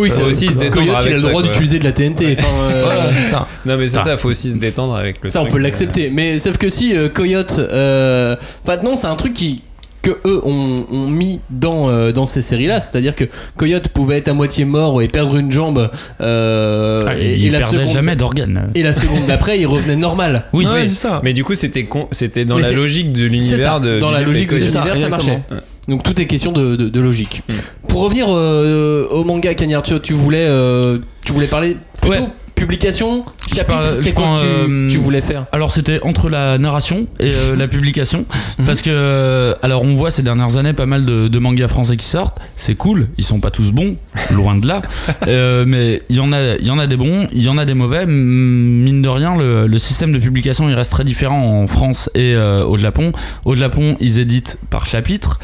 Oui, Euh, c'est aussi se Coyote, détendre il a le ça, droit d'utiliser de la TNT. Enfin, euh, Voilà, c'est ça. Non, mais c'est Ça. ça, faut aussi se détendre avec le Ça, on peut l'accepter. Mais sauf que si euh, Coyote. Euh... Maintenant, c'est un truc qui que eux ont, ont mis dans, euh, dans ces séries-là, c'est-à-dire que Coyote pouvait être à moitié mort et perdre une jambe, euh, Ah, et, il et la perdait seconde, jamais d'organes et la seconde d'après, il revenait normal. oui oui. c'est ça. Mais du coup, c'était c'était dans Mais la logique de ça, l'univers de. dans la logique de Coyote. C'est ça, l'univers, ça, exactement. marchait. Donc tout est question de, de- de logique. Mm. Pour revenir euh, au manga, Cagnard, tu, tu voulais, euh, tu voulais parler plutôt Ouais. publication, chapitre, c'était quoi que tu, euh, tu voulais faire? Alors c'était entre la narration et la publication Mhm. parce que alors on voit ces dernières années pas mal de, de mangas français qui sortent c'est cool ils sont pas tous bons loin de là mais il y en a il y en a des bons il y en a des mauvais mine de rien le, le système de publication il reste très différent en France et au Japon au Japon ils éditent par chapitre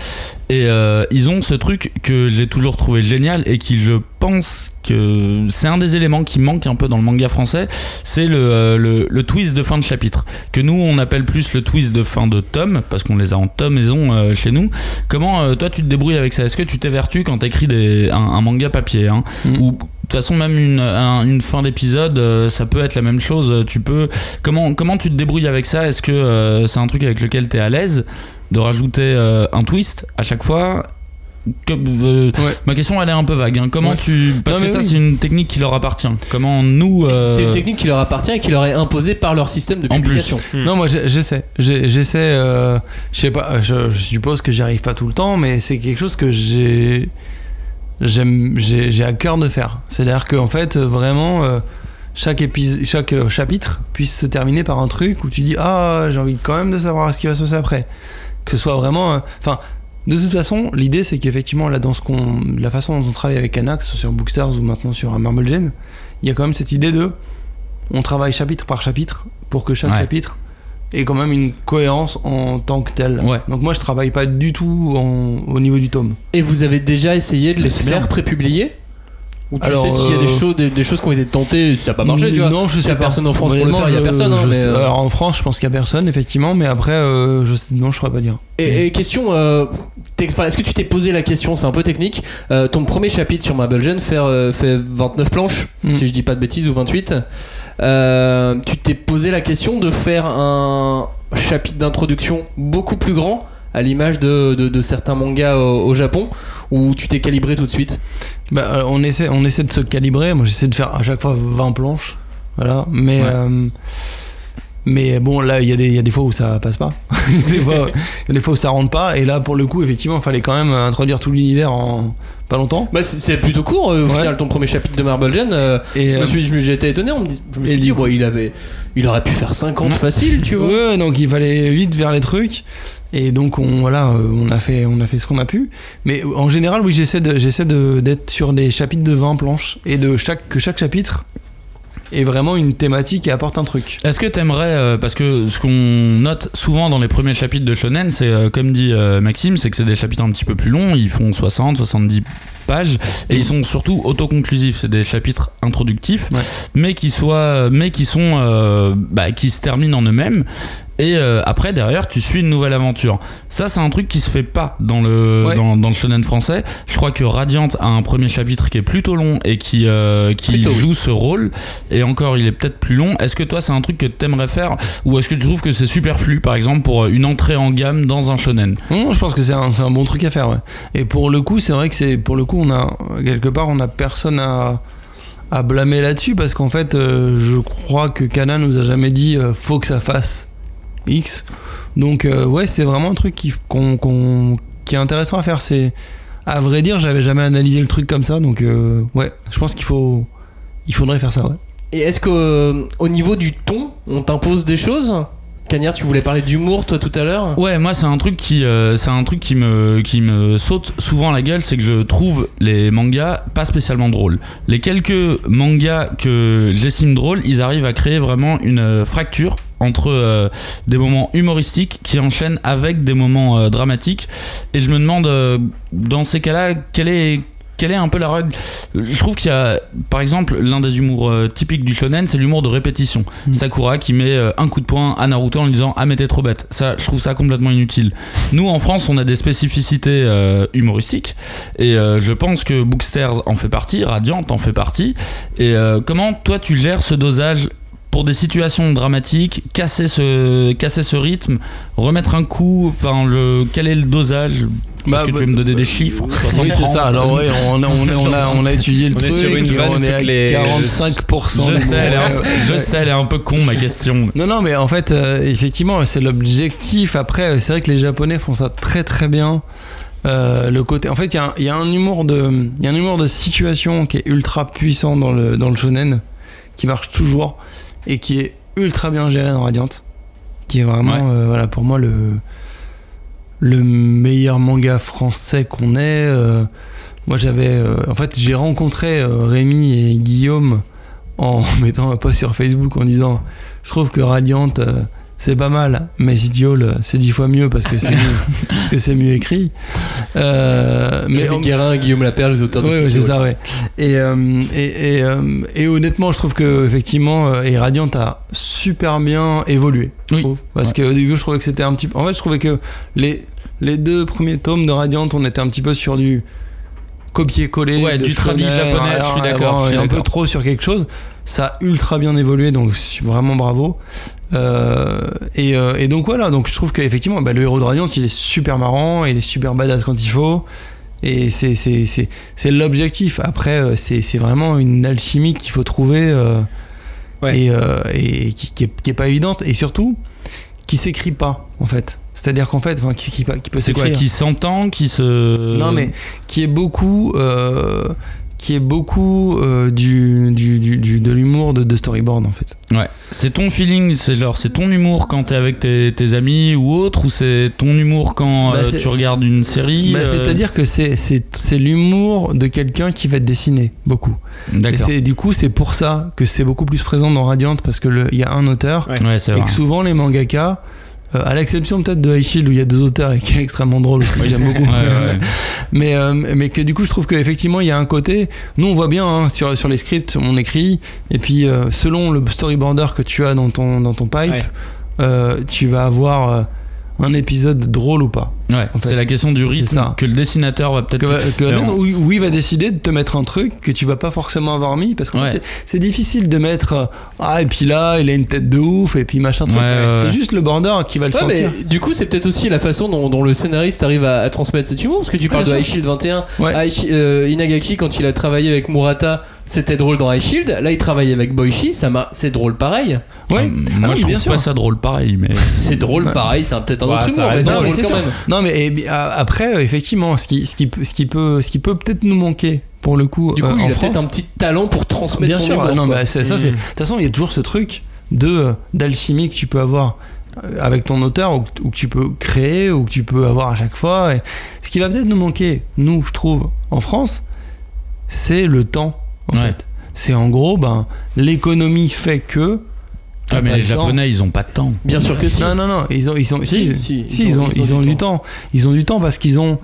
Et euh, ils ont ce truc que j'ai toujours trouvé génial et qui, je pense, que c'est un des éléments qui manque un peu dans le manga français, c'est le, euh, le, le twist de fin de chapitre. Que nous, on appelle plus le twist de fin de tome, parce qu'on les a en tome maison euh, chez nous. Comment toi tu te débrouilles avec ça? Est-ce que tu t'évertues quand t'écris des, un, un manga papier hein? Mm. Ou de toute façon, même une, un- une fin d'épisode, euh, ça peut être la même chose. Tu peux. Comment, comment tu te débrouilles avec ça? Est-ce que euh, c'est un truc avec lequel tu es à l'aise? De rajouter euh, un twist à chaque fois Que- euh, Ouais. Ma question elle est un peu vague. hein. Comment Ouais. tu parce Non, que mais ça oui. c'est une technique qui leur appartient. Comment nous euh, C'est une technique qui leur appartient et qui leur est imposée par leur système de En plus. publication. Non, moi j'essaie. J'essaie. euh, je sais pas. Je, je suppose que j'y arrive pas tout le temps, mais c'est quelque chose que j'ai. J'aime. J'ai j'ai à cœur de faire. C'est-à-dire qu'en fait, vraiment, euh, chaque épisode, chaque chapitre puisse se terminer par un truc où tu dis ah j'ai envie quand même de savoir ce qui va se passer après. Que ce soit vraiment. euh, Enfin. de toute façon, l'idée c'est qu'effectivement, là, dans ce qu'on, la façon dont on travaille avec Anax sur Bookstars ou maintenant sur un Marble Gen, il y a quand même cette idée de, on travaille chapitre par chapitre pour que chaque Ouais. chapitre ait quand même une cohérence en tant que tel. Ouais. Donc moi, je travaille pas du tout en- au niveau du tome. Et vous avez déjà essayé de les faire prépublier? Ou tu Alors, sais s'il y a des euh, choses, des, des choses qui ont été tentées, ça n'a pas marché, tu vois Non, je sais a pas. personne en France pour le faire, il y a personne. hein, mais, sais- euh, Alors en France, je pense qu'il y a personne, effectivement, mais après, euh, je sais- non, je saurais pas dire. Et, et question, euh, est-ce que tu t'es posé la question, c'est un peu technique, euh, ton premier chapitre sur Marble Gen fait, euh, fait 29 planches, Mm. si je dis pas de bêtises, ou 28. Euh, tu t'es posé la question de faire un chapitre d'introduction beaucoup plus grand, à l'image de, de- de certains mangas au, au Japon, ou tu t'es calibré tout de suite? Bah, euh, on, essaie, on essaie de se calibrer. Moi, j'essaie de faire à chaque fois 20 planches. Voilà. Mais, Ouais. euh, mais bon, là, il y, a des- il y a des fois où ça passe pas. Il y a des fois- y a des fois où ça rentre pas. Et là, pour le coup, effectivement, il fallait quand même introduire tout l'univers en pas longtemps. bah, c'est- plutôt court, euh, au Ouais. final, ton premier chapitre de Marble Gen. euh, Et, je me suis, j'étais étonné, on me dit- je me suis dit, ouais, il, avait, il aurait pu faire 50 facile, tu vois. Ouais, donc il fallait vite vers les trucs. Et donc on voilà, euh, on a fait on a fait ce qu'on a pu. Mais en général, oui, j'essaie de j'essaie de- d'être sur des chapitres de 20 planches et de chaque que chaque chapitre est vraiment une thématique et apporte un truc. Est-ce que t'aimerais, euh, parce que ce qu'on note souvent dans les premiers chapitres de Shonen, c'est euh, comme dit euh, Maxime, c'est que c'est des chapitres un petit peu plus longs, ils font 60, 70 pages, et ils sont surtout autoconclusifs, c'est des chapitres introductifs, Ouais. mais qui soient, mais qui sont, euh, bah, qui se terminent en eux-mêmes. Et euh, après, derrière, tu suis une nouvelle aventure. Ça, c'est un truc qui se fait pas dans le, Ouais. dans, dans le shonen français. Je crois que Radiant a un premier chapitre qui est plutôt long et qui, euh, qui Plutôt, oui. joue ce rôle. Et encore, il est peut-être plus long. Est-ce que toi, c'est un truc que t'aimerais faire Ou est-ce que tu trouves que c'est superflu, par exemple, pour une entrée en gamme dans un shonen? Non, je pense que c'est un, un bon truc à faire. Ouais. Et pour le coup, c'est vrai que c'est pour le coup, on a quelque part, on a personne à à blâmer là-dessus parce qu'en fait, euh, je crois que Kana nous a jamais dit euh, faut que ça fasse X. Donc euh, ouais, c'est vraiment un truc qui, qu'on- qu'on- qui est intéressant à faire. C'est à vrai dire, j'avais jamais analysé le truc comme ça, donc euh, ouais, je pense qu'il faut, il faudrait faire ça. Ouais. Et est-ce qu'au niveau du ton, on t'impose des choses? Cagnard, tu voulais parler d'humour toi tout à l'heure? Ouais, moi c'est un truc qui euh, c'est un truc qui me qui me saute souvent à la gueule, c'est que je trouve les mangas pas spécialement drôles. Les quelques mangas que j'estime drôles, ils arrivent à créer vraiment une euh, fracture entre euh, des moments humoristiques qui enchaînent avec des moments euh, dramatiques et je me demande euh, dans ces cas-là quelle est quelle est un peu la règle? Je trouve qu'il y a, par exemple, l'un des humours typiques du shonen, c'est l'humour de répétition. Mm. Sakura qui met un coup de poing à Naruto en lui disant Ah, mais t'es trop bête. Ça, je trouve ça complètement inutile. Nous, en France, on a des spécificités euh, humoristiques et euh, je pense que Booksters en fait partie, Radiant en fait partie. Et euh, comment toi tu gères ce dosage pour des situations dramatiques, casser ce, casser ce rythme, remettre un coup, enfin, le, quel est le dosage? Bah, Est-ce que bah, tu veux me donner des chiffres Oui, c'est ça. Alors, ouais, on a, on a, on a, on a étudié le On est truc. sur une vanne on est à les- 45%. Je des sais, elle est un peu- Ouais, je ouais. sais, elle est un peu con ma question. Non, non, mais en fait, euh, effectivement, c'est l'objectif. Après, c'est vrai que les Japonais font ça très très bien. Euh, le côté, en fait, il y a un- il y, a un humour de, il y a un humour de situation qui est ultra puissant dans le dans le shonen, qui marche toujours et qui est ultra bien géré dans Radiant, qui est vraiment, Ouais. euh, voilà, pour moi le le meilleur manga français qu'on ait. euh, moi, j'avais, euh, en fait, j'ai rencontré Rémi et Guillaume en mettant un post sur Facebook en disant je trouve que Radiant c'est pas mal, mais Hall, c'est dix fois mieux parce que c'est mieux, parce que c'est mieux écrit. Euh, mais Guérin, Guillaume Lapierre, les auteurs de Ouais, c'est ça, ouais. Et, euh, et, et, euh, et honnêtement, je trouve que effectivement, euh, et Radiant a super bien évolué. je Oui. trouve. Parce Ouais. qu'au début, je trouvais que c'était un petit peu. En fait, je trouvais que les, les deux premiers tomes de Radiant, on était un petit peu sur du copier-coller. Ouais, du shonen, japonais, je suis d'accord, Un peu trop sur quelque chose. Ça a ultra bien évolué, donc je suis vraiment bravo. Euh, et, euh, et donc voilà, donc je trouve qu'effectivement, bah, le héros de Radiant, il est super marrant, il est super badass quand il faut. Et c'est, l'objectif. Après, euh, c'est, vraiment une alchimie qu'il faut trouver euh, Ouais. et, euh, et qui, qui, est, qui est pas évidente. Et surtout, qui s'écrit pas, en fait. C'est-à-dire qu'en fait, enfin, qui, qui, qui peut C'est quoi s'écrire. Qui s'entend Qui se. Non, mais qui est beaucoup. euh, qui est beaucoup euh, du, du, du, du- de l'humour de, de storyboard en fait. Ouais. C'est ton feeling, c'est c'est ton humour quand t'es avec tes, tes amis ou autre, ou c'est ton humour quand Bah, euh, tu regardes une série. Bah, euh, C'est-à-dire que c'est, c'est, c'est l'humour de quelqu'un qui va te dessiner beaucoup. Et D'accord. c'est, du coup, c'est pour ça que c'est beaucoup plus présent dans Radiant parce qu'il y a un auteur Ouais. Ouais, c'est et vrai. que souvent les mangaka, euh, à l'exception peut-être de High Shield où il y a deux auteurs et qui est extrêmement drôle, que j'aime beaucoup. Ouais. Mais, euh, mais que du coup, je trouve qu'effectivement, il y a un côté. Nous, on voit bien hein, sur, sur les scripts, on écrit, et puis euh, selon le storyboarder que tu as dans ton, dans ton pipe, tu vas avoir un épisode drôle ou pas. Ouais, En fait, c'est la question du rythme que le dessinateur va peut-être. Que, que où, où il va décider de te mettre un truc que tu vas pas forcément avoir mis, parce Ouais. fait, c'est- difficile de mettre euh, Ah, et puis là, il a une tête de ouf, et puis machin truc. Ouais, ouais, c'est ouais. juste le border qui va le Ouais, sentir. mais du coup, c'est peut-être aussi la façon dont, dont le scénariste arrive à, à transmettre cet humour. Parce que tu parles de High. Shield 21. Ouais. High Shi- euh, Inagaki, quand il a travaillé avec Murata, c'était drôle dans High Shield. Là, il travaille avec Boichi, ça m'a- c'est drôle pareil. Ouais. euh, Ah moi oui, je trouve pas ça drôle pareil, mais. C'est drôle pareil, c'est peut-être un Ouais, autre humour, mais c'est drôle quand sûr. même. Non, mais et bi- a- après, euh, effectivement, ce qui, ce qui, peut- ce qui peut, ce qui peut peut-être nous manquer pour le coup, Du coup, euh, il en a peut-être un petit talent pour transmettre Bien son sûr, humour. non, ça, c'est. Mm. De toute façon, il y a toujours ce truc de euh, d'alchimie que tu peux avoir avec ton auteur ou, que- ou que tu peux créer ou que tu peux avoir à chaque fois. Et ce qui va peut-être nous manquer, nous, je trouve, en France, c'est le temps. En Ouais. fait, c'est en gros, ben, l'économie fait que. Ah, mais les temps. Japonais ils ont pas de temps. Bien sûr que si. Non, non, non, ils ont, ils ont, Si, si, si, si, ils ont- ils ont ils ont du du temps. Ils ont du temps parce qu'ils ont,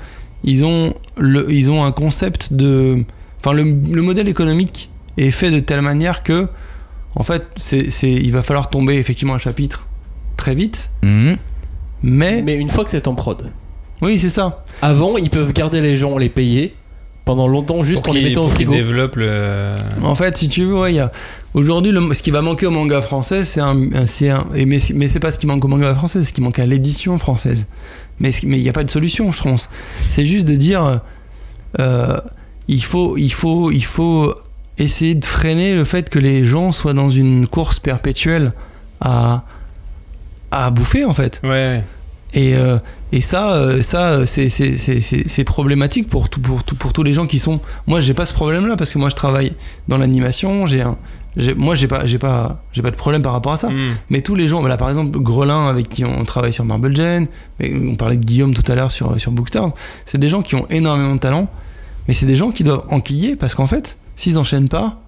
ils ont le, ils ont un concept de, enfin, le, le modèle économique est fait de telle manière que, en fait, c'est, c'est, il va falloir tomber effectivement un chapitre très vite, Mhm. mais, Mais une fois que c'est en prod. oui, c'est ça. Avant, ils peuvent garder les gens, les payer pendant longtemps juste Pour en les mettant au frigo. développe le. En fait, si tu veux, ouais, il y a aujourd'hui le- ce qui va manquer au manga français, c'est un, un- c'est un, et mais, c'est- mais c'est pas ce qui manque au manga français, c'est ce qui manque à l'édition française. Mais il n'y a pas de solution, je pense. C'est juste de dire, euh, il faut, il faut, il faut essayer de freiner le fait que les gens soient dans une course perpétuelle à à bouffer en fait. Ouais. Et, euh, et ça, euh, ça c'est- problématique pour, tout, pour, tout- pour tous les gens qui sont. Moi, j'ai pas ce problème-là parce que moi, je travaille dans l'animation. J'ai un, j'ai- moi, j'ai pas, j'ai pas, j'ai pas de problème par rapport à ça. Mm. Mais tous les gens, voilà, par exemple, Grelin avec qui on travaille sur Marble Gen, on parlait de Guillaume tout à l'heure sur, sur Bookstars, c'est des gens qui ont énormément de talent, mais c'est des gens qui doivent enquiller parce qu'en fait, s'ils enchaînent pas,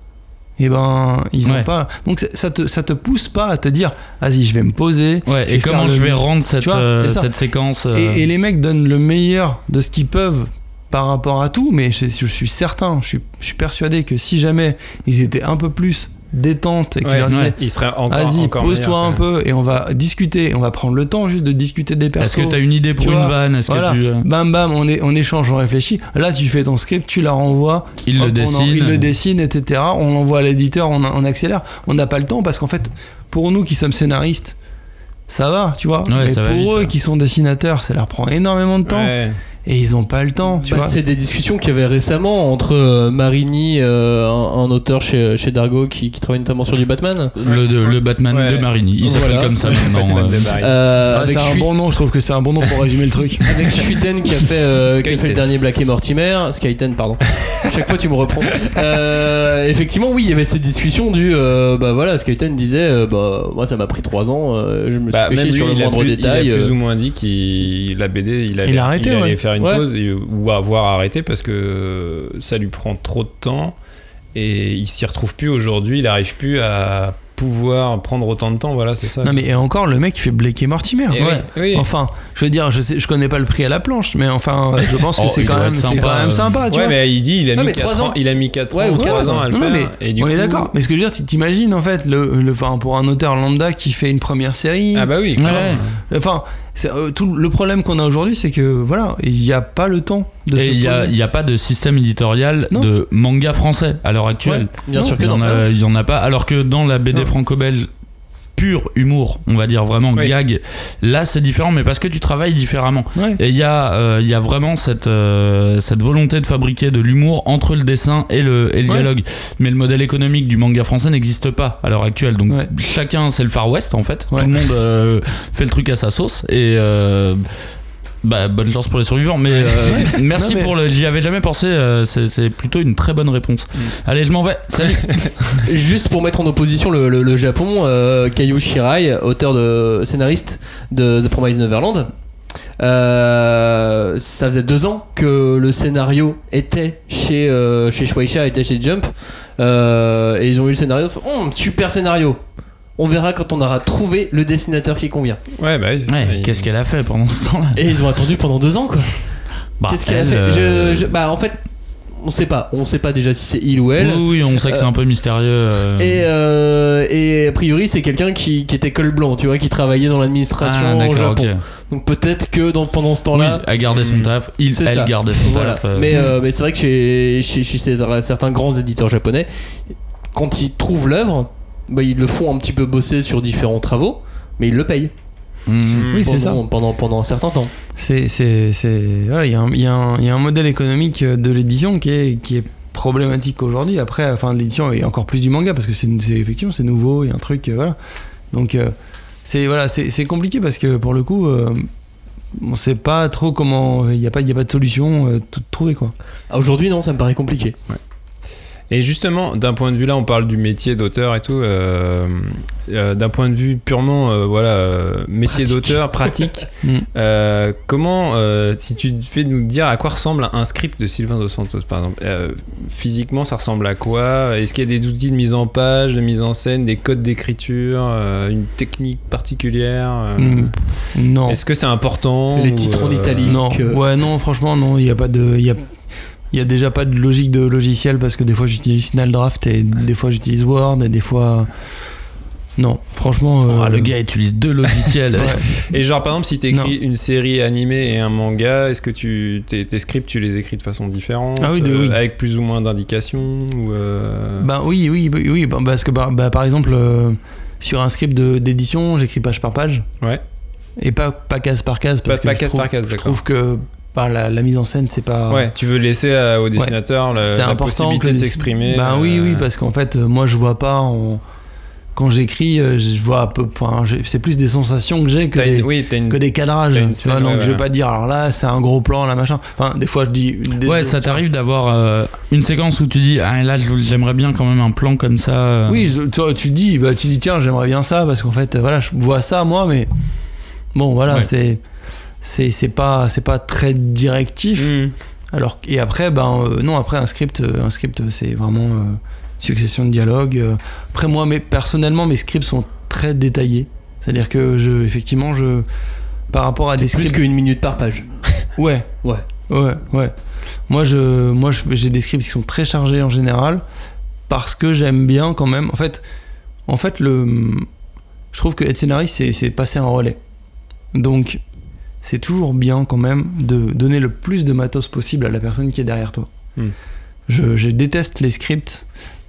et ben, ils ont Ouais. pas. Donc ça te, ça te pousse pas à te dire, vas-y, je vais me poser. Ouais, et comment je vais rendre cette, Tu vois, euh, cette séquence euh, et, et les mecs donnent le meilleur de ce qu'ils peuvent par rapport à tout, mais je, je suis certain, je suis, je suis persuadé que si jamais ils étaient un peu plus détente et que Ouais, je leur disais, ouais. Il serait encore. vas-y, pose-toi un peu et on va discuter, on va prendre le temps juste de discuter des persos. Est-ce que t'as une idée pour tu une vanne? Est-ce voilà. que tu. euh, Bam bam, on, est, on échange, on réfléchit. Là, tu fais ton script, tu la renvoies. Il hop, le en- dessine. il le dessine, etc. On l'envoie à l'éditeur, on, on accélère. On n'a pas le temps parce qu'en fait, pour nous qui sommes scénaristes, ça va, tu vois. Ouais, Mais pour vite, eux ouais. qui sont dessinateurs, ça leur prend énormément de temps Ouais. Et ils ont pas le temps, tu Bah, vois. c'est des discussions qu'il y avait récemment entre euh, Marini, euh, un, un auteur chez, chez Dargo qui, qui travaille notamment sur du Batman. Le, de- le Batman Ouais. de Marini. Il s'appelle Voilà. comme ça maintenant. Batman euh. Euh, Ah, avec, c'est un bon nom, je trouve que c'est un bon nom pour résumer le truc. avec Shuiten qui a fait, euh, qui a fait le dernier Black et Mortimer. Skyten, pardon. Chaque fois tu me reprends. Euh, effectivement, oui, il y avait cette discussion du. euh, bah voilà, Skyten disait euh, bah moi ça m'a pris 3 ans, euh, je me suis Bah, fait chier sur le moindre détail. Il a plus ou moins dit qu'il la BD, il allait, Il a arrêté, allait ouais. faire une Ouais. pause et- ou avoir arrêté parce que ça lui prend trop de temps et il s'y retrouve plus aujourd'hui. Il arrive plus à pouvoir prendre autant de temps, voilà, c'est ça. Non mais et encore le mec il fait Blake et Mortimer. Et ouais. oui, oui. Enfin, je veux dire, je sais, je connais pas le prix à la planche, mais enfin, je pense que Oh, c'est quand même, sympa, quand même sympa, tu ouais, vois. mais il dit, il a Non, mis mais 4 trois ans, ans. il a mis 4 Ouais, ans ou ou 3 quatre ans à le Non, faire. mais et du on est d'accord. Mais ce que je veux dire, t'imagines en fait le, le, enfin, pour un auteur lambda qui fait une première série. Ah bah oui. Enfin, euh, tout le problème qu'on a aujourd'hui, c'est que voilà, il n'y a pas le temps de Et se il n'y a, poser. il y a pas de système éditorial Non. de manga français à l'heure actuelle. Bien Non, sûr que Il y, non. en a, il y en a pas. Alors que dans la BD franco-belge pur humour, on va dire vraiment Oui. gag, là c'est différent, mais parce que tu travailles différemment. Et il y, a, euh, y a vraiment cette, euh, cette volonté de fabriquer de l'humour entre le dessin et le, et le dialogue. Mais le modèle économique du manga français n'existe pas à l'heure actuelle. Donc chacun, c'est le Far West en fait. Tout le monde euh, fait le truc à sa sauce. Et. Bah, bonne chance pour les survivants, mais euh, merci Non, mais- pour le. J'y avais jamais pensé, euh, c'est plutôt une très bonne réponse. Mm. Allez, je m'en vais, salut! Juste pour mettre en opposition le, le- le Japon, euh, Kayu Shirai, auteur de scénariste de, de Promise Neverland, euh, ça faisait deux ans que le scénario était chez euh, chez Shueisha, était chez Jump, euh, et ils ont eu le scénario. Hum, super scénario. On verra quand on aura trouvé le dessinateur qui convient. Ouais, bah oui, Ouais, Qu'est-ce qu'elle a fait pendant ce temps-là? Et ils ont attendu pendant deux ans quoi. Bah, Qu'est-ce qu'elle a fait? Euh, Je- je- Bah en fait, on sait pas. On sait pas déjà si c'est il ou elle. Oui, oui, on sait que c'est un peu mystérieux. euh. Et, euh, et a priori, c'est quelqu'un qui, qui était col blanc, tu vois, qui travaillait dans l'administration Ah, au Japon. ok. Donc peut-être que dans, pendant ce Oui, temps-là. elle gardait son Mm. taf, il, elle ça. gardait son Voilà. taf. euh. Mais, euh, mais c'est vrai que chez, chez, chez ces- certains grands éditeurs japonais, quand ils trouvent l'œuvre, bah, ils le font un petit peu bosser sur différents travaux, mais ils le payent. Mm. Oui, c'est ça. pendant, pendant, un certain temps. C'est, c'est, c'est, voilà, il y, a un- il y a un- il y a un modèle économique de l'édition qui est, qui est problématique aujourd'hui. Après, enfin, l'édition est encore plus du manga parce que c'est, c'est- effectivement c'est nouveau, il y a un truc, euh, voilà. Donc euh, c'est voilà, c'est, c'est compliqué parce que pour le coup, euh, on sait pas trop comment, il n'y a pas, il y a pas de solution euh, toute trouvée quoi. Ah, Aujourd'hui, non, ça me paraît compliqué. Et justement, d'un point de vue là, on parle du métier d'auteur et tout. euh, euh, d'un point de vue purement, euh, voilà, euh, métier Pratique. d'auteur, pratique. Mm. euh, comment, euh, si tu fais nous dire à quoi ressemble un script de Sylvain Dos Santos, par exemple, euh, physiquement, ça ressemble à quoi? Est-ce qu'il y a des outils de mise en page, de mise en scène, des codes d'écriture, euh, une technique particulière euh, Mm. Non. Est-ce que c'est important Les ou, titres en euh, italique. Non, euh, ouais, non, franchement, non, il n'y a pas de. Il y a, il y a déjà pas de logique de logiciel parce que des fois j'utilise Final Draft et des fois j'utilise Word et des fois. Non, franchement. Oh, euh, le gars utilise deux logiciels. Ouais. Et genre par exemple si tu écris une série animée et un manga, est-ce que tu tes, tes scripts tu les écris de façon différente Ah oui, de- euh, oui. avec plus ou moins d'indications ou euh, Bah oui, oui, oui, oui, bah, parce que bah, bah, par exemple, euh, sur un script de- d'édition, j'écris page par page. Ouais. Et pas, pas case par case. Parce Pas- que pas je case trouve- par case, Je d'accord. trouve que bah, la, la mise en scène, c'est pas. Ouais, tu veux laisser à- au dessinateur c'est la important possibilité de s'exprimer. Bah oui, euh, oui, parce qu'en fait, euh, moi, je vois pas. Quand j'écris, euh, je vois un peu. enfin, j'ai- c'est plus des sensations que j'ai que des. oui, une que des cadrages. Tu vois, donc ouais, je vais ouais. pas dire alors là c'est un gros plan là machin. Enfin des fois je dis. des- Ouais, des- ça t'arrive d'avoir euh, une séquence où tu dis ah là j'aimerais bien quand même un plan comme ça. euh. Oui, je- tu, dis bah tu dis tiens j'aimerais bien ça parce qu'en fait euh, voilà je vois ça moi mais bon voilà Ouais. c'est c'est c'est pas c'est pas très directif. Hmm. Alors et après ben euh, non après un script euh, un script euh, c'est vraiment euh, succession de dialogues. Après moi mais personnellement mes scripts sont très détaillés. C'est-à-dire que je effectivement je par rapport à des plus scripts qu'une minute par page. ouais Ouais. Ouais, ouais. Moi, je, moi, j'ai des scripts qui sont très chargés en général parce que j'aime bien quand même. En fait, en fait, le, je trouve que être scénariste, c'est, c'est passer un relais. Donc, c'est toujours bien quand même de donner le plus de matos possible à la personne qui est derrière toi. Hmm. Je, je déteste les scripts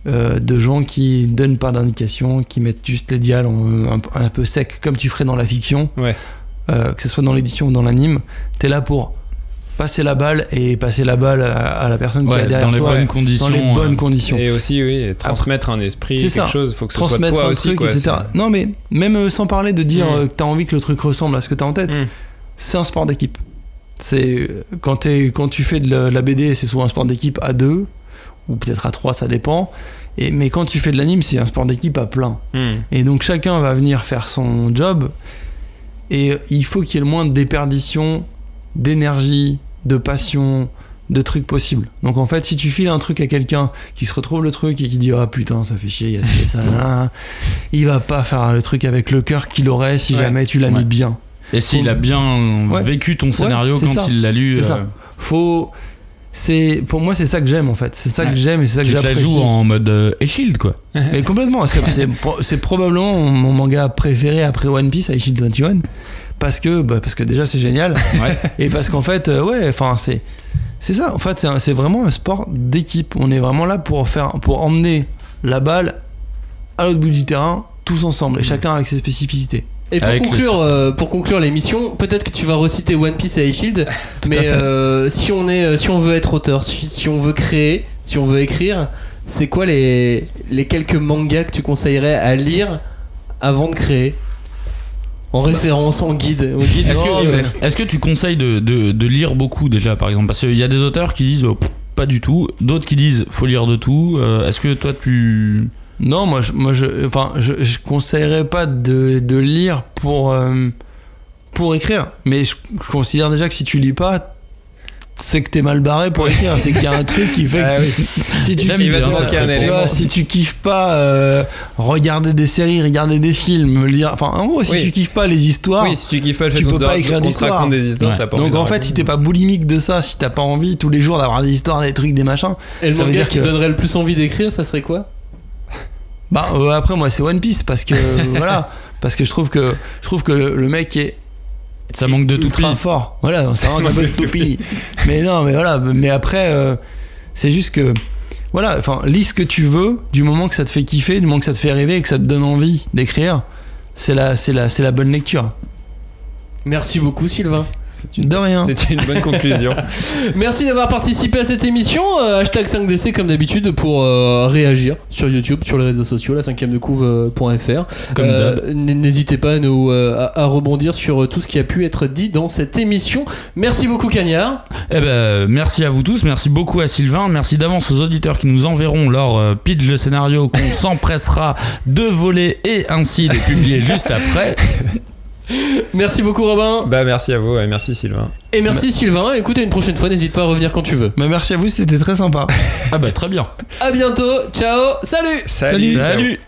euh, de gens qui donnent pas d'indication, qui mettent juste les dials un, un peu sec, comme tu ferais dans la fiction. Ouais. Euh, que ce soit dans l'édition ou dans l'anime, t'es là pour passer la balle et passer la balle à, à la personne qui est derrière dans les toi bonnes dans les bonnes euh. conditions. Et aussi oui, transmettre un esprit, quelque ça. chose, faut que ce soit transmettre toi un aussi truc, quoi. etc. Non, mais même euh, sans parler de dire Mm. euh, que t'as envie que le truc ressemble à ce que t'as en tête, Mm. C'est un sport d'équipe. C'est quand, tu fais de la, la BD, c'est souvent un sport d'équipe à deux ou peut-être à trois, ça dépend. Et, mais quand tu fais de l'anime, c'est un sport d'équipe à plein. Hmm. Et donc chacun va venir faire son job. Et il faut qu'il y ait le moins de déperdition d'énergie, de passion, de trucs possibles. Donc en fait, si tu files un truc à quelqu'un qui se retrouve le truc et qui dit ah putain ça fait chier, il y a ci et ça, nan, il va pas faire le truc avec le cœur qu'il aurait si Ouais. jamais tu l'as Ouais. mis bien. Et s'il a bien Ouais. vécu ton scénario quand ça. il l'a lu, C'est euh, ça. Faut c'est pour moi c'est ça que j'aime en fait. C'est ça que j'aime et c'est ça que tu te la j'apprécie. joues en mode euh, Shield quoi. Mais complètement, c'est- c'est pro- c'est probablement mon manga préféré après One Piece, Shield 21 parce que bah, parce que déjà c'est génial Ouais. et parce qu'en fait euh, ouais, enfin c'est c'est ça en fait c'est vraiment un sport d'équipe. On est vraiment là pour faire pour emmener la balle à l'autre bout du terrain tous ensemble et chacun avec ses spécificités. Et pour Avec conclure, euh, pour conclure l'émission, peut-être que tu vas reciter One Piece et Shield, mais euh, si on est, euh, si on veut être auteur, si, si on veut créer, si on veut écrire, c'est quoi les, les quelques mangas que tu conseillerais à lire avant de créer? En référence, en guide, en guide. Est-ce Oh, que, est-ce que tu conseilles de, de- de lire beaucoup déjà par exemple? Parce qu'il y a des auteurs qui disent oh, pff, pas du tout, d'autres qui disent faut lire de tout. Euh, Est-ce que toi tu. Non, moi, je, moi, je, enfin, je, je conseillerais pas de, de lire pour, euh, pour écrire. Mais je, je considère déjà que si tu lis pas, c'est que t'es mal barré pour écrire. C'est qu'il y a un truc qui fait Ah que oui. si tu un réponse. tu vois, si tu kiffes pas euh, regarder des séries, regarder des films, lire. Enfin, en gros, si Oui. tu kiffes pas les histoires. Oui, si tu kiffes pas le fait tu peux pas écrire des histoires, Ouais. t'as pas donc en fait, si t'es pas boulimique de ça, si t'as pas envie tous les jours d'avoir des histoires, des trucs, des machins, Et le ça veut manga dire qui que- donnerait le plus envie d'écrire, ça serait quoi? Bah euh, après moi c'est One Piece parce que voilà parce que je trouve que je trouve que le, le mec est Ça manque de toupie. fort. Voilà, ça manque un peu de toupie. Mais non, mais voilà, mais après euh, c'est juste que voilà, enfin lis ce que tu veux du moment que ça te fait kiffer, du moment que ça te fait rêver et que ça te donne envie d'écrire. C'est la c'est la c'est la bonne lecture. Merci beaucoup, Sylvain. C'est une- De rien. C'est une bonne conclusion. Merci d'avoir participé à cette émission. Euh, hashtag 5DC comme d'habitude pour euh, réagir sur YouTube, sur les réseaux sociaux, la 5ème de couve.fr. Euh, N'hésitez pas à, nous, à, à rebondir sur tout ce qui a pu être dit dans cette émission. Merci beaucoup, Cagnard. Eh ben, merci à vous tous, merci beaucoup à Sylvain, merci d'avance aux auditeurs qui nous enverront leur pitch le scénario qu'on s'empressera de voler et ainsi de publier juste après. Merci beaucoup, Robin. bah merci à vous et merci Sylvain. Et merci, Sylvain. Écoutez, une prochaine fois, n'hésite pas à revenir quand tu veux. Mais merci à vous, c'était très sympa. Ah bah très bien. À bientôt. Ciao. Salut. Salut. Salut.